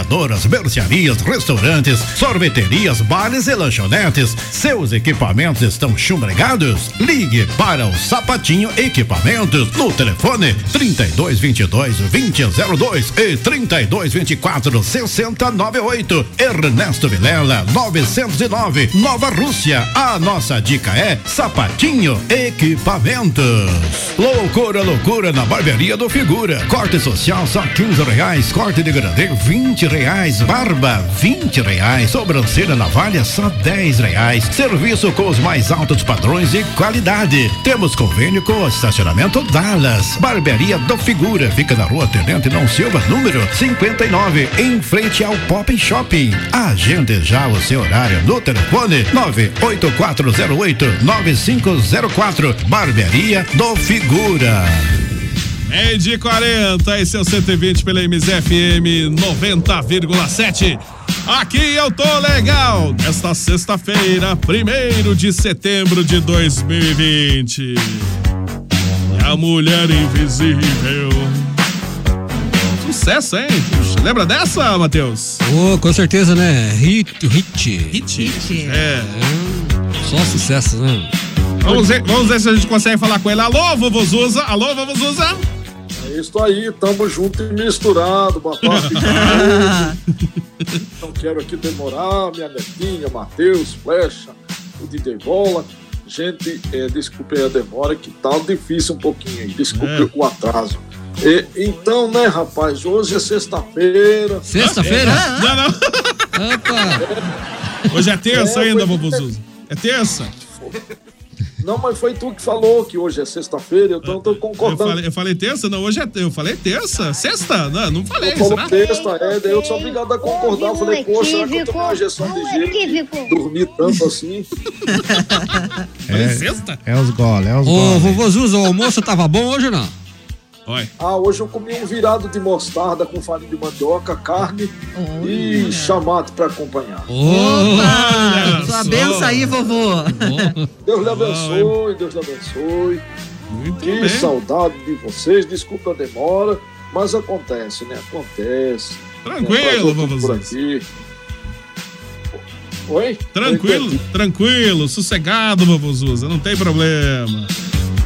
panificadoras, mercearias, restaurantes, sorveterias, bares e lanchonetes. Seus equipamentos estão chumbregados? Ligue para o Sapatinho Equipamentos no telefone 3222 2002 e 3224 6098. Ernesto Vilela 909, Nova Rússia. A nossa dica é Sapatinho Equipamentos. Loucura, loucura na barbearia do Figura. Corte social só 15 reais. Corte de grande 20 reais. Barba 20 reais. Sobrancelha navalha só 10 reais. Serviço com os mais altos padrões e qualidade. Temos convênio com o estacionamento Dallas. Barbearia do Figura. Fica na rua Tenente Não Silva, número 59, em frente ao Pop Shopping. Agende já o seu horário no telefone 98408-9504. Barbearia do Figura. Meio de 40, esse é o 120 pela MZFM 90,7. Aqui eu tô legal. Nesta sexta-feira, 1 de setembro de 2020. A Mulher Invisível. Sucesso, hein? Puxa, lembra dessa, Matheus? Ô, com certeza, né? Hit, hit. Hit. É. Só sucesso, né? Vamos ver, vamos ver se a gente consegue falar com ele. Alô, vovô Zuza? Alô, vovô Zuza? É isso aí, tamo junto e misturado, boa tarde. Não quero aqui demorar, minha netinha, Matheus, Flecha, o DJ Bola. Gente, é, desculpe a demora, que tá difícil um pouquinho aí, desculpe É. o atraso. E, então, né, rapaz, hoje é sexta-feira. Sexta-feira? Não, não. Opa! Hoje é terça É, ainda, vovô Zuza. É terça? Não, mas foi tu que falou que hoje é sexta-feira, então eu tô Eu concordando. falei, eu falei terça? Não, hoje é. Eu falei terça? Sexta? Não, não falei, Eu falo será? sexta, é, daí eu sou obrigado a concordar. Eu falei, poxa, será que eu tenho uma injeção de gelo? Dormir tanto assim. É, é os goles, é os Ô, goles. vovô Zuza, o almoço tava bom hoje ou não? Ah, hoje eu comi um virado de mostarda com farinha de mandioca, carne e chamate pra acompanhar. Opa! Sua benção aí, vovô. Deus lhe abençoe, Deus lhe abençoe. que bem. saudade de vocês, desculpa a demora, mas acontece, né? Acontece. Tranquilo, Né? Por aqui. Oi? Tranquilo, tranquilo, sossegado, vovô Zuza, não tem problema.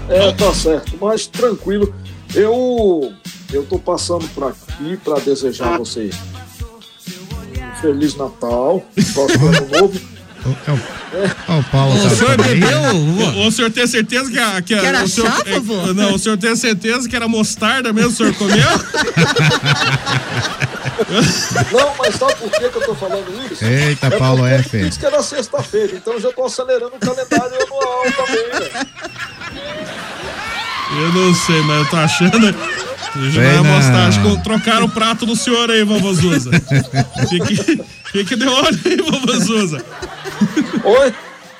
É, tá certo, mas tranquilo. Eu eu tô passando por aqui para desejar a vocês um Feliz Natal, próximo ano novo. Ó, o Paulo tá por aí. O, o senhor tem certeza que, a, que, a- Que era o senhor, chá, é? Não, o senhor tem certeza que era mostarda mesmo, o senhor comeu? Não, mas sabe por que, que eu tô falando isso? Eita, é Paulo F. disse que era sexta-feira, então eu já tô acelerando o calendário anual também, né? Eu não sei, mas eu tô achando. Não. mostrar, acho que trocaram o prato do senhor aí, vovô Zuza. Fique, fique de olho aí, vovô Zuza.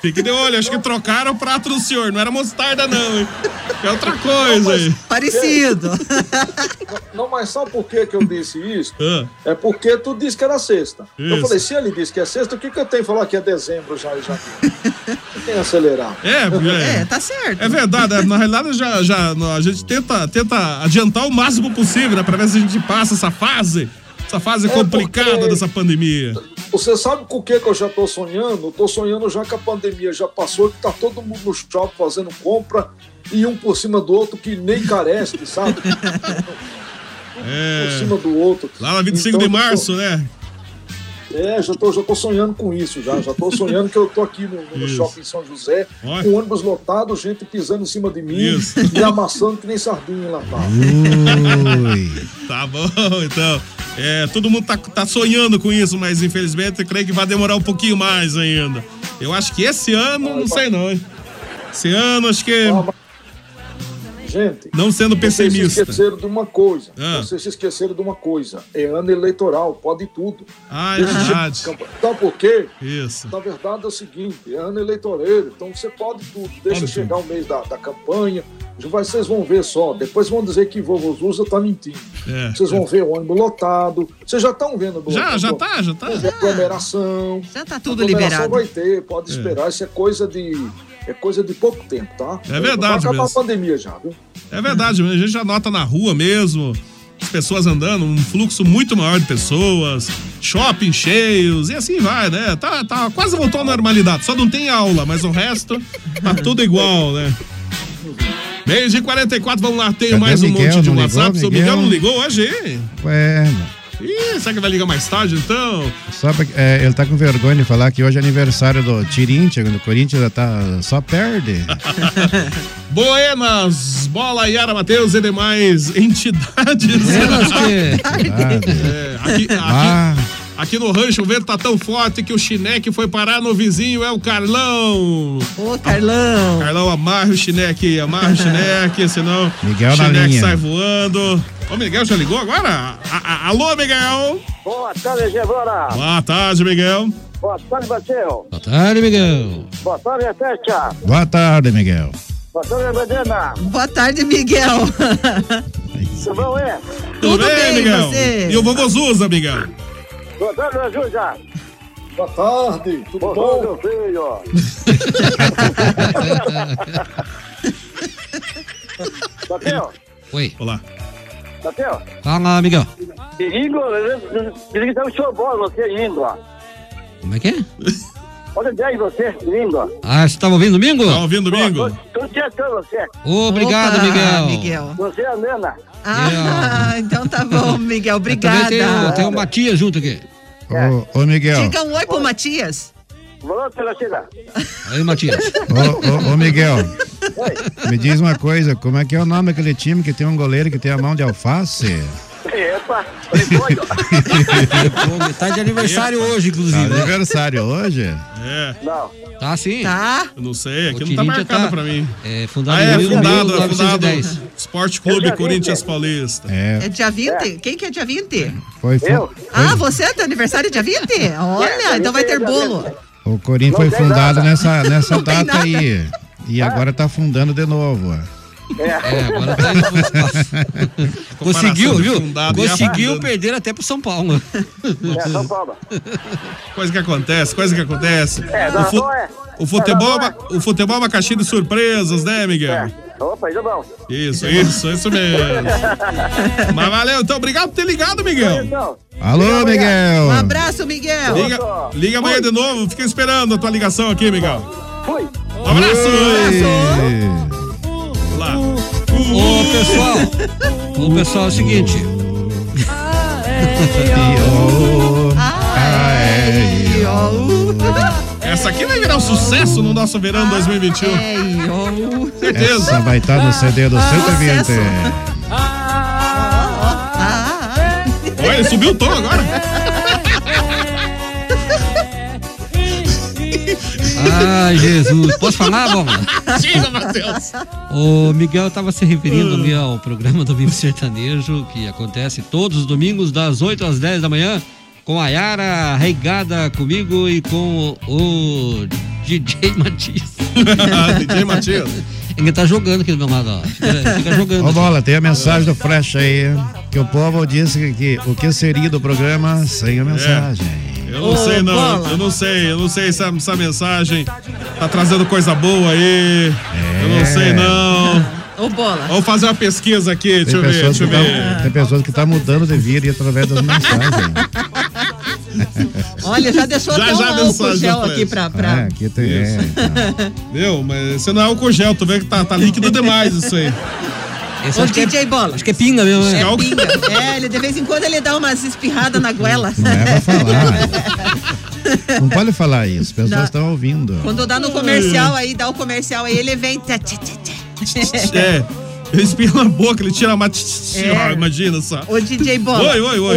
Oi? Fique de olho, acho que trocaram o prato do senhor. Não era mostarda, não, hein? É outra coisa aí. Parecido. Não, mas sabe por que, que eu disse isso? É porque tu disse que era sexta. Eu Isso. falei, se ele disse que é sexta, o que, que eu tenho que falar que é dezembro já e? Eu tenho que acelerar. É, porque- É, tá certo. É verdade, é, na realidade já, já, a gente tenta, tenta adiantar o máximo possível, né? Pra ver se a gente passa essa fase, essa fase É, complicada porque- dessa pandemia. Você sabe com o que, que eu já tô sonhando? Tô sonhando já que a pandemia já passou, que tá todo mundo no shopping fazendo compra e um por cima do outro que nem carece, sabe? É. Por cima do outro. Lá na 25 Então, de eu tô- março, né? É, já tô, já tô sonhando com isso, já. Já tô sonhando que eu tô aqui no, no shopping São José, Olha. com ônibus lotado, gente pisando em cima de mim Isso. e amassando que nem sardinha lá tá. Tá bom, então. É, todo mundo tá, tá sonhando com isso, mas infelizmente eu creio que vai demorar um pouquinho mais ainda. Eu acho que esse ano, não sei não, hein? Esse ano, acho que. Gente, Não sendo vocês se pessimista. esqueceram de uma coisa. Ah. Vocês se esqueceram de uma coisa. É ano eleitoral, pode tudo. Ah, é Esse tipo de verdade. campa- Sabe por quê? Isso. Na verdade é o seguinte, é ano eleitoreiro, então você pode tudo. Deixa Pode chegar o mês da, da campanha, já vocês vão ver só. Depois vão dizer que vovô Zuza tá mentindo. É, Vocês vão ver o ônibus lotado. Vocês já estão vendo o Já, já lotado. tá, já tá. Vão ver aglomeração. Já tá tudo aglomeração liberado. vai ter, pode esperar. Isso é coisa de. É coisa de pouco tempo, tá? É verdade Vai acabar mesmo. a pandemia já, viu? É verdade, a gente já nota na rua mesmo, as pessoas andando, um fluxo muito maior de pessoas, shopping cheios e assim vai, né? Tá, tá, quase voltou à normalidade, só não tem aula, mas o resto tá tudo igual, né? Meio de 44, vamos lá, tem Cadê mais um Miguel? monte de Não ligou, WhatsApp. Seu Miguel Miguel? não ligou hoje? Ué, mano. Ih, será que vai ligar mais tarde então? Só porque, é, ele tá com vergonha de falar que hoje é aniversário do Corinthians, o Corinthians já tá, só perde. Buenas, Bola, Yara Matheus e demais entidades. Buenas, que? É, aqui, aqui, Ah. Aqui no rancho o vento tá tão forte que o chineque foi parar no vizinho, é o Carlão. Ô, Carlão. Carlão, amarra o chineque, amarra o chineque, senão Miguel o na chineque linha. sai voando. Ô, Miguel já ligou agora? A- a- alô, Miguel? Boa tarde, Gebora. Boa tarde, Miguel. Boa tarde, Bateu. Boa tarde, Miguel. Boa tarde, Fecha. Boa tarde, Miguel. Boa tarde, Bedena. Boa tarde, Miguel. Tudo bom, é? Tudo, Tudo bem, bem, Miguel? você? E o vovô Zuza, Miguel? Boa tarde, Júlia. Boa tarde, tudo Bom, bom? meu filho. Bateu? Oi. Olá. Bateu? Fala, Miguel. Domingo, dizem que tá um show bola você ó. Como é que é? Olha bem você, ó. Ah, você tava ouvindo domingo? Tá ouvindo domingo? Tô, tô tietando você. Obrigado, Miguel. Miguel. Você é a Nena. Ah, então tá bom, Miguel. Também tem, o- Obrigada. tem o Matias junto aqui. Ô, ô Miguel. Diga um oi pro Matias. Boa noite, China. Aí, Matias. Ô, ô, ô, Miguel. Me diz uma coisa, como é que é o nome daquele time que tem um goleiro que tem a mão de alface? Doido. Pô, tá de aniversário hoje, Tá inclusive. aniversário hoje? É. Não. Tá sim. Tá. Eu não sei, aqui O não tá marcado tá- pra mim. É, fundado Ah, é, em fundado, é 1910. fundado. Esporte Clube Corinthians Paulista. É, É dia 20? Quem que é dia 20? foi, foi, Ah, você é do aniversário dia 20? Olha, então vai ter bolo. o Corinthians foi fundado nada. nessa, nessa data aí. E agora tá fundando de novo. É. É, agora tá indo. Conseguiu, viu? e Conseguiu perder até pro São Paulo. É, São Paulo. Coisa que acontece, coisa que acontece. É, o, fu- não é. o futebol, é Não, não uma- o futebol é uma caixinha de surpresas, né, Miguel? É. Opa, isso é bom. Isso, isso, isso mesmo. Mas valeu, então obrigado por ter ligado, Miguel. Então, Alô, Miguel! Um abraço, Miguel. Liga, liga amanhã de novo, fica esperando a tua ligação aqui, Miguel. fui. Um abraço! Oi. Lá. Ô, pessoal. Ô, pessoal, é o seguinte. Essa aqui vai virar um sucesso no nosso verão 2021. Ai, ó, uh. Certeza. Essa vai estar no CD do 120. sucesso. Ah, Olha, ele subiu o tom agora. Ai, Jesus. Posso falar, Bola? Diga, Matheus. O Miguel estava se referindo ali ao programa Domingo Sertanejo, que acontece todos os domingos, das 8 às 10 da manhã, com a Yara regada comigo e com o DJ Matias. DJ Matias. Ele tá jogando aqui do meu lado, ó. Fica, fica jogando. Ô, Bola, tem a mensagem do Flash aí, que o povo disse que, que o que seria do programa sem a mensagem. Eu não Ô, sei, não. Bola. Eu não sei. Eu não sei se essa, essa mensagem tá trazendo coisa boa aí. Eu não sei, não. Ô, bola. Vamos fazer uma pesquisa aqui. Deixa Tem eu ver, pessoas, deixa que eu ver. tá, tem pessoas que tá mudando de vida através das mensagens. Olha, já deixou Já, até já um álcool gel aqui pra. pra... É, aqui tem. É, tá. Meu, mas você não é álcool gel, tu vê que tá, tá líquido demais isso aí. Esse Ô, acho, que é, DJ Bola. acho que é pinga mesmo, né? É álcool- pinga. É, ele de vez em quando ele dá umas espirradas na goela. Não é pra falar. Não pode falar isso, as pessoas estão ouvindo. Quando dá no comercial aí, dá o comercial aí, ele vem. tchá, tchá, tchá. É. Ele espirra na boca, ele tira a mate. É. Imagina só. Ô, DJ Bola. Oi, oi, oi.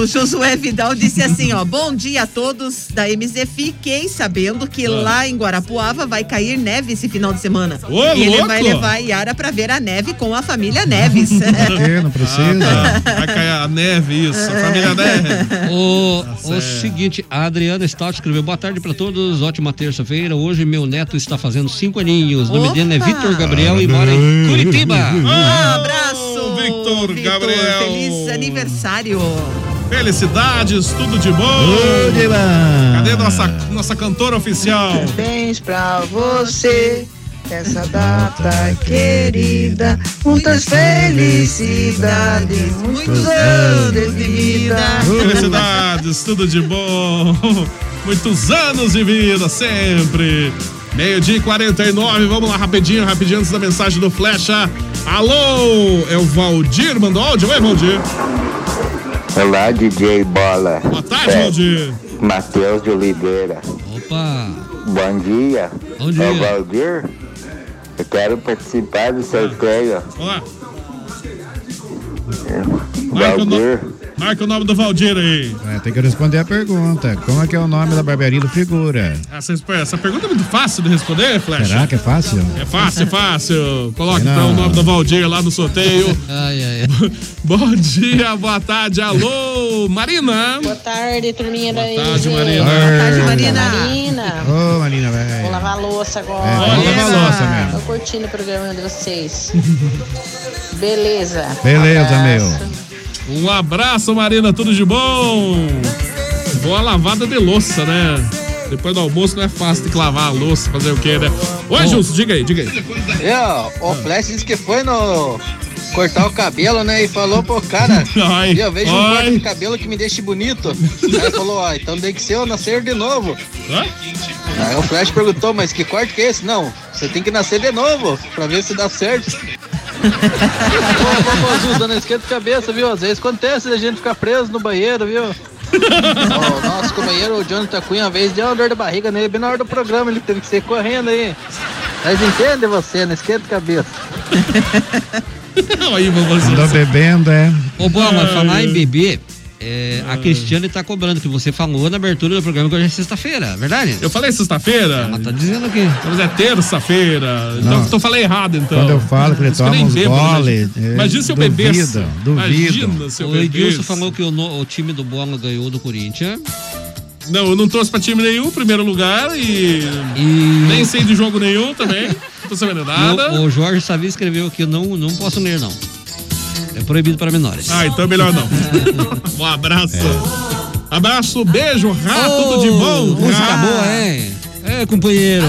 O Josué Vidal disse assim, ó. Bom dia a todos da MZ. Fiquei sabendo que lá em Guarapuava vai cair neve esse final de semana. Ô, e ele louco! vai levar a Yara pra ver a neve com a família Neves. Por? Não precisa. Ah, tá. Vai cair a neve, isso. A família neve. O, o certo. seguinte, a Adriana Stout escreveu: Boa tarde pra todos, ótima terça-feira. Hoje meu neto está fazendo cinco aninhos. O nome dele é Vitor Gabriel e mora em Curitiba. Um abraço, Victor Gabriel. Feliz aniversário. Felicidades, tudo de bom. Tudo de bom. Cadê nossa, nossa cantora oficial? Parabéns pra você nessa data querida. Muitas felicidades, muitos anos de vida. Felicidades, tudo de bom. Muitos anos de vida, sempre. Meio-dia e 49, vamos lá rapidinho, rapidinho antes da mensagem do Flecha. Alô, é o Valdir, mandou áudio? Oi, Valdir. Olá, DJ Bola. Boa tarde, É, Valdir. Matheus de Oliveira. Opa! Bom dia. Bom dia. É o Valdir. Eu quero participar do sorteio. Olá. Valdir. Marca o nome do Valdir aí. É, tem que responder a pergunta. Como é que é o nome da barbearia do Figura? Essa, essa pergunta é muito fácil de responder, Flecha. Será que é fácil? É fácil, é fácil. Não. então o nome do Valdir lá no sorteio. Ai, ai, ai. Bom dia, boa tarde, alô, Marina. Boa tarde, turminha da Boa tarde, MZ. Marina. Boa tarde, Marina. Marina. Ô, Marina, Vou velho. lavar a louça agora. É, lavar a louça mesmo. Tô curtindo o programa de vocês. Beleza. Beleza, Abraço. meu. Um abraço, Marina, tudo de bom. Boa lavada de louça, né? Depois do almoço não é fácil ter que lavar a louça, fazer o quê, né? Oi, Justo, diga aí, diga aí. É, o Flash disse que foi no cortar o cabelo, né? E falou pro cara, Ai, eu vejo um ai. corte de cabelo que me deixe bonito. Aí falou, ó, então tem que ser eu nascer de novo. Aí o Flash perguntou, mas que corte que é esse? Não, você tem que nascer de novo, pra ver se dá certo. Ô, Zuza, não esquenta a cabeça, viu? Às vezes acontece da gente ficar preso no banheiro, viu? Ó, o nosso companheiro, o Jonathan Cunha, uma vez deu uma dor de barriga nele, bem na hora do programa, ele teve que sair correndo aí. Mas entende você, não esquenta a cabeça. aí, vovôzinho. Andou bebendo, é. Ô, Bola, mas falar em bebê, é, a Cristiane tá cobrando, que você falou na abertura do programa que hoje é sexta-feira, verdade? Eu falei sexta-feira? Ela tá dizendo aqui. Mas é terça-feira. Então, Não. então eu falei errado, então. Quando eu falo que ele toma uns bebo, né, gole, é, Imagina se eu bebesse. duvida. Imagina se eu O Edilson bebesse. falou que o, no- o time do Bola ganhou do Corinthians. Não, eu não trouxe pra time nenhum, primeiro lugar, e. Nem sei de jogo nenhum também. Não tô sabendo nada. O, o Jorge Savi escreveu aqui, não, não posso ler, não. É proibido para menores. Ah, então é melhor não. um abraço. Abraço, beijo, Rá, tudo de bom. Música Rá. boa, é. É, companheiro.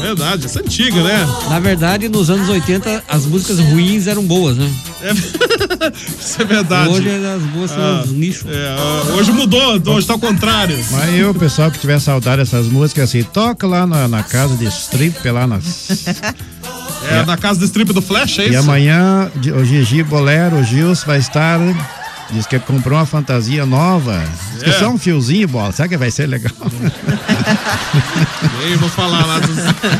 Verdade, essa é antiga, né? Na verdade, nos anos 80, as músicas ruins eram boas, né? Isso é verdade. Hoje as boas são Ah, os lixos. é, ah, hoje mudou, hoje tá ao contrário. Mas eu, pessoal que tiver saudade dessas músicas, assim, toca lá na, na casa de strip, lá nas. É, na casa do strip do Flash, é E isso? amanhã de- o Gigi Bolero, o Gilson vai estar. Diz que comprou uma fantasia nova. Diz que É. só um fiozinho, bola. Será que vai ser legal? Nem vou falar lá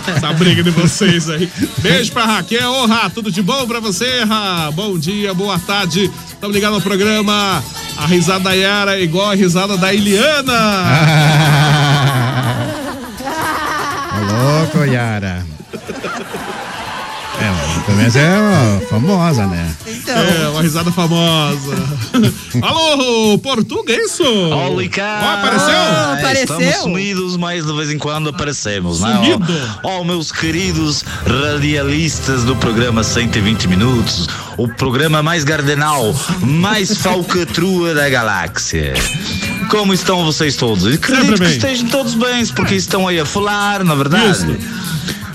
dessa briga de vocês aí. Beijo pra Raquel. Ô, Rá, tudo de bom pra você, Rá? Bom dia, boa tarde. Estamos ligados no programa. A risada da Yara é igual a risada da Eliana. Ô, louco, Yara. É, pelo menos é famosa, né? É, uma risada famosa. Alô, Portuga, é isso? Olha cá! Ó, apareceu? Ah, Apareceu? Estamos sumidos, mas de vez em quando aparecemos, não é? Sumido? Ó, ó, meus queridos radialistas do programa 120 Minutos, o programa mais gardenal, mais falcatrua da galáxia. Como estão vocês todos? Eu Acredito que estejam todos bem, porque estão aí a falar, na verdade.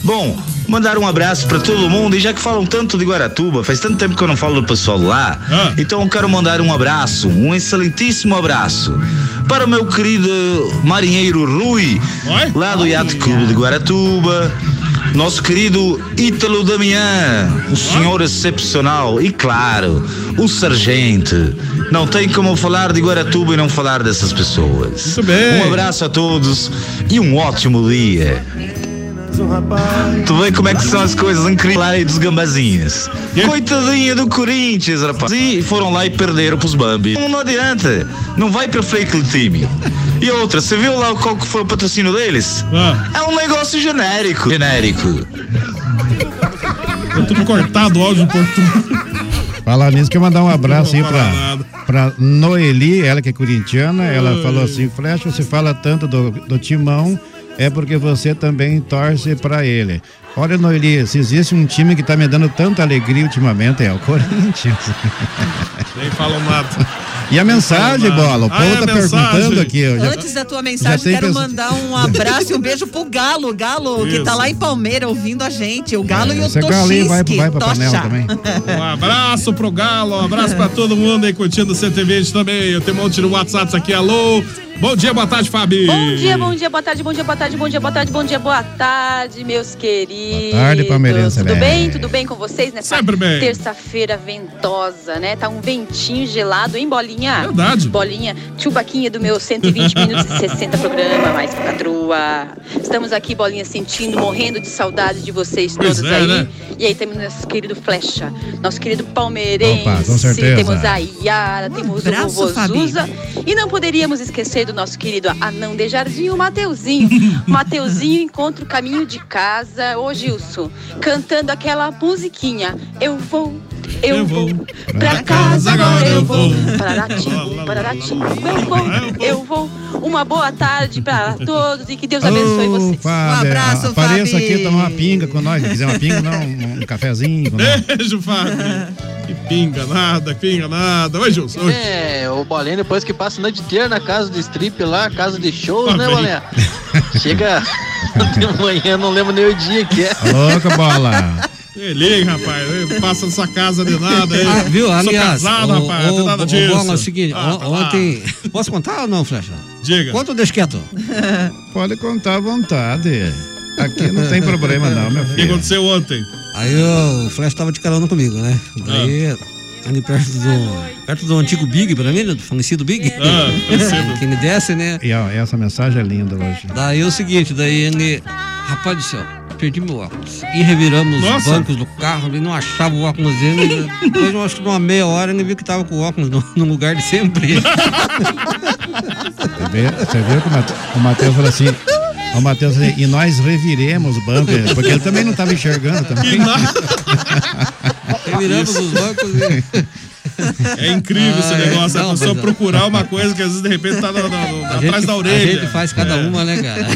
Bom, mandar um abraço pra todo mundo e já que falam tanto de Guaratuba, faz tanto tempo que eu não falo do pessoal lá, então eu quero mandar um abraço, um excelentíssimo abraço para o meu querido marinheiro Rui, lá do Yacht Clube de Guaratuba. Nosso querido Ítalo Damian, o senhor excepcional e claro, o sargento. Não tem como falar de Guaratuba e não falar dessas pessoas. Muito bem. Um abraço a todos e um ótimo dia. Tu vê como é que são as coisas incríveis lá dos gambazinhas. Coitadinha do Corinthians, rapaz. E foram lá e perderam pros Bambi. Não, não adianta. Não vai perfeito aquele time. E outra, você viu lá qual que foi o patrocínio deles? É um negócio genérico. Genérico. Tá tudo cortado o áudio do Portuga. Falar nisso, quero mandar um abraço aí pra, pra Noeli, ela que é corintiana. Ela Ai. falou assim: Flash, você fala tanto do, do timão, é porque você também torce pra ele. Olha, Noeli, se existe um time que tá me dando tanta alegria ultimamente, é o Corinthians. Nem falam nada. E a mensagem, bola? O Ah, povo é tá perguntando aqui. eu já- Antes da tua mensagem, quero pessoa- mandar um abraço e um beijo pro Galo. Galo, que Isso. tá lá em Palmeira ouvindo a gente. O Galo e o Esse Galo aí vai, vai pra panela também. Um abraço pro Galo, um abraço pra todo mundo aí curtindo o 120 também. Eu tenho um monte de WhatsApps aqui, alô. Bom dia, boa tarde, Fabi. Bom dia, bom dia, boa tarde, bom dia, boa tarde, bom dia, boa tarde, bom dia, boa tarde, meus queridos. Boa tarde, palmeirense, Tudo velho. bem? Tudo bem com vocês nessa Sempre bem. terça-feira ventosa, né? Tá um ventinho gelado, hein, Bolinha? Verdade. Bolinha, chubaquinha do meu 120 minutos e 60 programa, mais patroa. Estamos aqui, Bolinha, sentindo, morrendo de saudade de vocês Pois todos é, aí. né? E aí temos nosso querido Flecha, nosso querido palmeirense. Opa, com certeza. Temos a Yara, temos Abraço, o Vovozuza. E não poderíamos esquecer do nosso querido anão de jardim, o Mateuzinho. Mateuzinho encontra o caminho de casa. Ô, Gilson, cantando aquela musiquinha. Eu vou, eu vou. Pra casa agora eu vou. Pararatim, pararatim, eu vou, eu vou. Uma boa tarde pra todos e que Deus abençoe vocês. Fábio, Apareça aqui tomar uma pinga com nós. Se quiser uma pinga, não, um cafezinho. Beijo, Fábio. Que pinga nada, pinga nada. Oi, Gilson. Oi. É, o Bolinha depois que passa a noite inteira na casa de strip lá, casa de shows, Tá né. Bolinha? Chega de manhã, não lembro nem o dia que é. Louca bola. Liga, rapaz. Passa nessa casa de nada aí. Ah, viu? Sou Aliás, casado, ô, rapaz. Não tem ô, nada ô, disso. Bola, é o seguinte, Ah, tá lá. ontem. Posso contar ou não, Flecha? Diga. Conta ou deixa quieto? Pode contar à vontade. Aqui não tem problema não, meu O que filho. aconteceu ontem? Aí o Flash tava de carona comigo, né? Daí, Ah. ali perto do, perto do antigo Big, pra mim, né? do falecido Big. Ah, falecido. que me desce, né? E ó, essa mensagem é linda hoje. Daí é o seguinte, daí ele. Rapaz do céu, perdi meu óculos. E reviramos Nossa. os bancos do carro, ele não achava o óculos dele. Depois, eu acho que de uma meia hora, ele viu que tava com o óculos no, no lugar de sempre. Você vê- Você viu que o Mate- o Matheus falou assim. O Matheus falou assim, e nós reviremos o banco, porque ele também não estava enxergando também. Reviramos os bancos e. É incrível esse Ah, é. negócio. Não, a pessoa procurar uma coisa que às vezes de repente tá no- no- no- A atrás gente- da a orelha. gente faz cada É. uma, né, cara?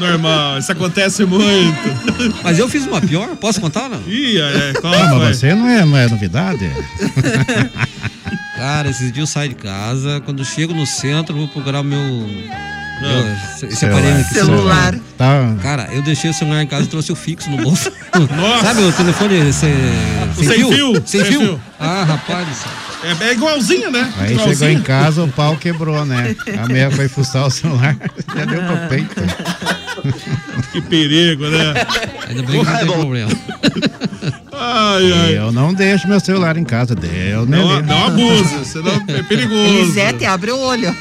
Normal, isso acontece muito. Mas eu fiz uma pior, posso contar ou não? Ih, é, qual Ah, foi? mas você não é, não é novidade? Cara, esses dias eu saio de casa, quando chego no centro, eu vou procurar o meu. meu- esse- esse Celular. aparelho aqui. Celular. Tá. Cara, eu deixei o celular em casa e trouxe o fixo no bolso. Nossa. Sabe o telefone sem, O sem fio, Sem sem fio? fio. Ah, rapaz. É, é igualzinho, né? Aí igualzinho. chegou em casa, o pau quebrou, né? A meia foi fuçar o celular, já deu pro peito. Que perigo, né? Ainda bem que não tem problema. Ai, ai. Eu não deixo meu celular em casa, deu, né? Não, não abuse, senão é perigoso. Elisete, abre o olho.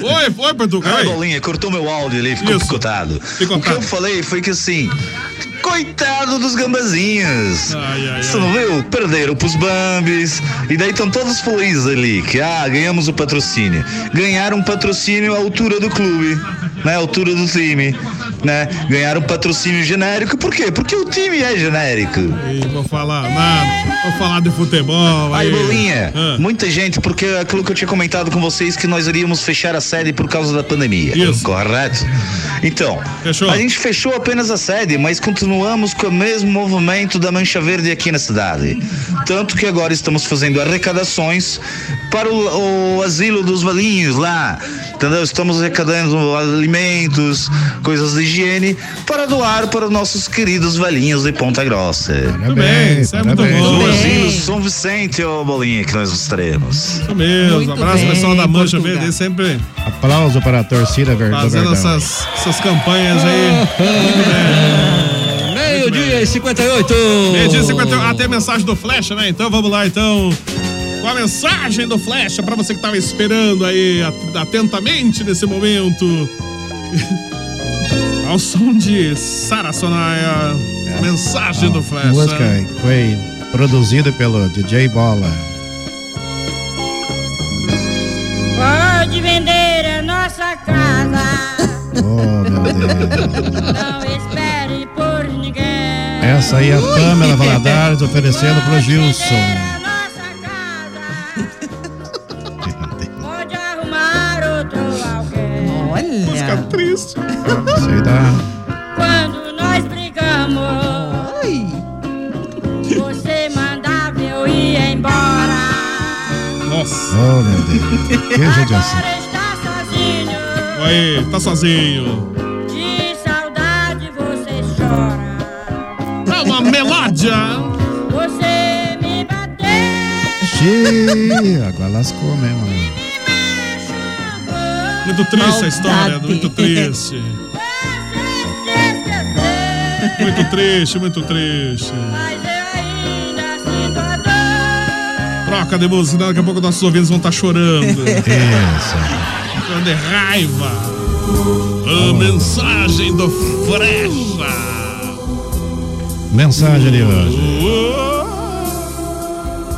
Oi, foi, Portugal. Ai, Bolinha, cortou meu áudio ali, ficou picotado. Ficou O que eu falei foi que assim, coitado dos gambazinhos. Ai, ai, Você ai. não viu? Perderam pros Bambis. E daí estão todos felizes ali, que ah, ganhamos o patrocínio. Ganharam um patrocínio à altura do clube, né? Altura do time. Né? Ganharam um patrocínio genérico, por quê? Porque o time é genérico. Ei, vou falar nada. Vou falar de futebol. Aí, Aí, Bolinha, Ah. muita gente, porque aquilo que eu tinha comentado com vocês, que nós iríamos fechar a sede por causa da pandemia. Isso. Correto? Então, Fechou. a gente fechou apenas a sede, mas continuamos com o mesmo movimento da Mancha Verde aqui na cidade. Tanto que agora estamos fazendo arrecadações para o, o asilo dos velhinhos lá. Entendeu? Estamos arrecadando alimentos, coisas de higiene, para doar para os nossos queridos velhinhos de Ponta Grossa. Tudo bem, isso é muito bom. Asilo São Vicente, ô Bolinha, que nós estaremos. Isso mesmo. Abraço, pessoal da Mancha Verde, sempre Aplauso para a torcida verde do fazendo essas, essas campanhas aí. Meio-dia e 58. Meio-dia e 51. Ah, tem mensagem do Flecha, né? Então vamos lá, então. Com a mensagem do Flecha, pra você que tava esperando aí at- atentamente nesse momento. Ao som de Sara Sonaia. A mensagem do A Flecha. música foi produzida pelo DJ Bola. Pode vender a nossa casa. Oh, meu Deus. Não espere por ninguém. Essa aí é a Pamela Valadares oferecendo pro Gilson. Pode arrumar outro alguém. Olha. Música triste. Isso aí dá. Quando nós brigamos, você mandava eu ir embora. Nossa. Oh, meu Deus. Que judiação. Agora está sozinho. Aí, tá sozinho. De saudade você chora. É uma melódia. Você me bateu. Xiii, agora lascou mesmo. né? Muito triste a história, muito triste. Muito triste, muito triste. Troca de música, daqui a pouco nossos ouvintes vão estar chorando. Isso. Chorando de raiva. A mensagem do Frecha. Mensagem de hoje.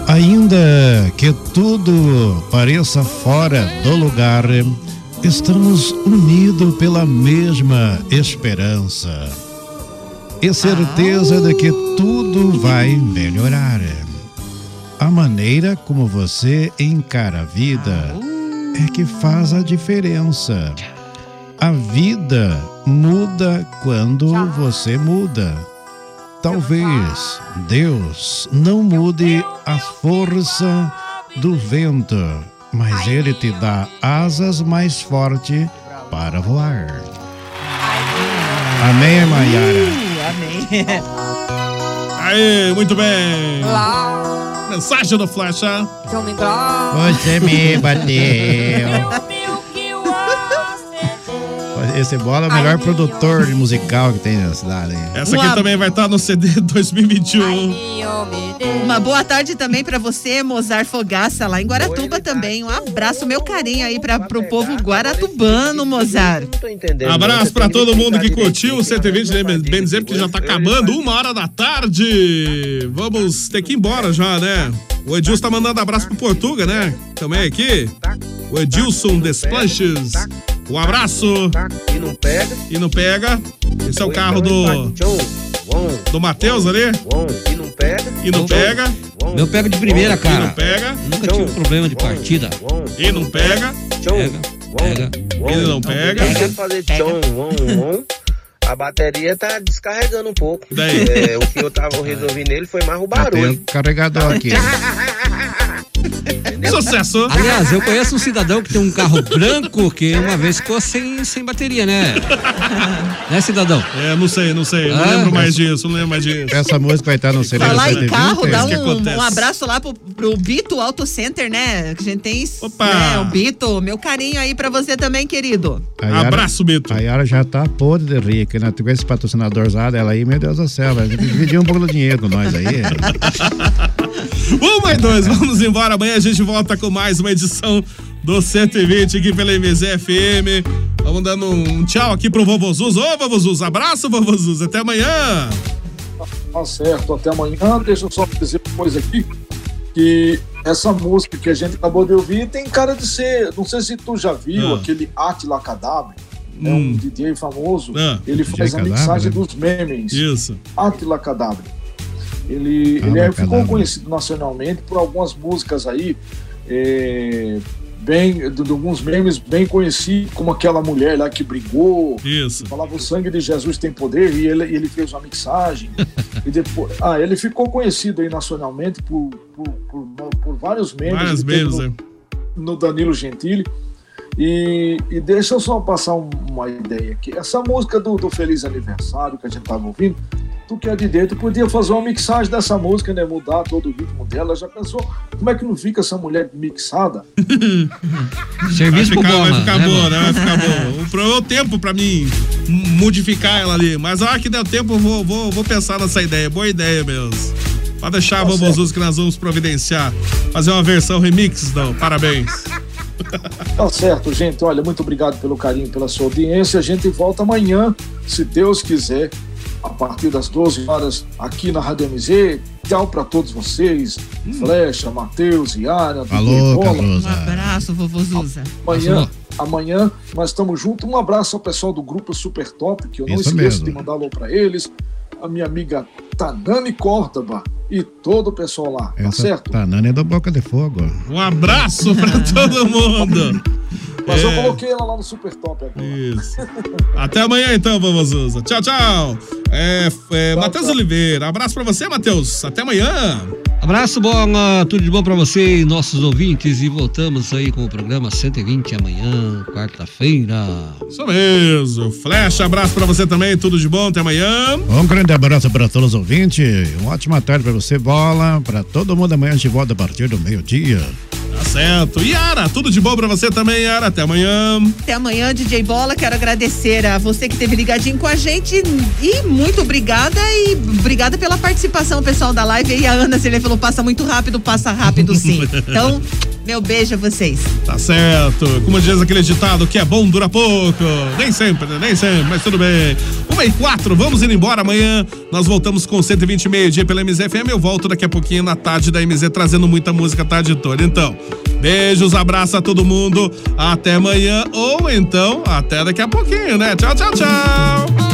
Ainda que tudo pareça fora do lugar, estamos unidos pela mesma esperança e certeza de que tudo vai melhorar. A maneira como você encara a vida é que faz a diferença. A vida muda quando você muda. Talvez Deus não mude a força do vento, mas Ele te dá asas mais fortes para voar. Amém, Maiara? Amém. Aí, muito bem. Mensagem do Flecha. Você me bateu. Esse bola é o melhor produtor musical que tem na cidade. Essa aqui Uma- também vai estar no CD 2021. Uma boa tarde também pra você, Mozart Fogaça, lá em Guaratuba também. Um abraço, meu carinho aí pra, pro povo guaratubano, Mozart. Abraço pra todo mundo que curtiu o 120, né? Bem dizer que já tá acabando, uma hora da tarde. Vamos ter que ir embora já, né? O Edilson tá mandando abraço pro Portuga, né? Também aqui. O Edilson Desplanches. Um abraço. E não pega. E não pega. Esse é o carro do. Do Matheus ali. E não pega. E não pega. Eu pego de primeira, E cara. não pega. Nunca tive problema de partida. E não pega. Pega, pega. Ele não pega. Quer fazer tchom, on, on. A bateria tá descarregando um pouco. Daí? É, o que eu tava resolvendo nele foi mais o barulho. o carregador aqui. Sucesso! Aliás, eu conheço um cidadão que tem um carro branco que uma vez ficou sem, sem bateria, né? né, cidadão? É, não sei, não sei. Não Ah, lembro mais essa- disso, não lembro mais disso. Essa música vai estar no CD Falar em 120. carro, dá um, um abraço lá pro, pro Bito Auto Center, né? Que a gente tem. Opa! Né, o Bito, meu carinho aí pra você também, querido. Yara- Abraço, Bito. A Yara já tá podre de rica, né? Com esse patrocinadorzado dela aí, meu Deus do céu, vai dividir um pouco do dinheiro com nós aí. Um mais dois, vamos embora. Amanhã a gente volta com mais uma edição do 120 aqui pela MZ FM. Vamos dando um tchau aqui pro Vovô Zuz. Ô, Vovô Zuz, abraço, Vovô Zuz. Até amanhã. Tá certo, até amanhã. Deixa eu só dizer uma coisa aqui. Que essa música que a gente acabou de ouvir tem cara de ser. Não sei se tu já viu Ah. aquele Atila Cadabra. É Hum. um DJ famoso. Ah. Ele DJ faz a Cadabra, mixagem né? dos memes. Isso. Atila Cadabra. Ele, Ah, ele é- ficou conhecido nacionalmente por algumas músicas aí, é, bem, de, de alguns memes bem conhecidos, como aquela mulher lá que brigou, Isso. falava o sangue de Jesus tem poder, e ele, ele fez uma mixagem. e depois, ah, ele ficou conhecido aí nacionalmente por, por, por, por vários memes. Teve memes, no- é. no Danilo Gentili. E, e deixa eu só passar um- uma ideia aqui. Essa música do, do Feliz Aniversário que a gente tava ouvindo, tu que é de dentro, podia fazer uma mixagem dessa música, né? Mudar todo o ritmo dela. Já pensou como é que não fica essa mulher mixada? Serviço vai pro ficar, vai Goma, ficar né, boa, né? Vai ficar boa. O problema é o tempo pra mim modificar ela ali. Mas a hora que der tempo, eu vou, vou, vou pensar nessa ideia. Boa ideia mesmo. Pode deixar, Tá. Zuz, que nós vamos providenciar. Fazer uma versão remix, não. Parabéns. Tá certo, gente. Olha, muito obrigado pelo carinho, pela sua audiência. A gente volta amanhã, se Deus quiser, a partir das 12 horas, aqui na Rádio MZ. Tchau pra todos vocês. Flecha, Matheus, Yara, Alô, Bola. Um abraço, vovô Zuza. Amanhã, amanhã nós estamos juntos. Um abraço ao pessoal do grupo Super Top, que eu não Isso esqueço mesmo. de mandar alô pra eles. A minha amiga Tanani Córdoba e todo o pessoal lá, tá Essa certo? Tanana é da boca de fogo. Um abraço pra todo mundo. Mas eu É. coloquei ela lá no Super Top agora. Isso. Até amanhã, então, Vovô Zuza. Tchau, tchau. É, é, Matheus Oliveira. Abraço pra você, Matheus. Até amanhã. Abraço, bola, tudo de bom pra você e nossos ouvintes. E voltamos aí com o programa 120 amanhã, quarta-feira. Isso mesmo. Flecha, abraço pra você também. Tudo de bom. Até amanhã. Um grande abraço para todos os ouvintes. Uma ótima tarde para você, bola. Para todo mundo amanhã gente volta a partir do meio-dia. Tá certo. Yara, tudo de bom pra você também, Yara. Até amanhã. Até amanhã, DJ Bola. Quero agradecer a você que esteve ligadinho com a gente. E muito obrigada. E obrigada pela participação, pessoal da live. E a Ana, se ele falou, passa muito rápido, passa rápido sim. Então, meu beijo a vocês. Tá certo. Como diz aquele ditado, que é bom dura pouco. Nem sempre, né? nem sempre, mas tudo bem. Uma e quatro, vamos indo embora amanhã. Nós voltamos com 120 e meio dia pela MZFM. Eu volto daqui a pouquinho na tarde da MZ, trazendo muita música a tarde toda. Então, beijos, abraço a todo mundo. Até amanhã ou então até daqui a pouquinho, né? Tchau, tchau, tchau.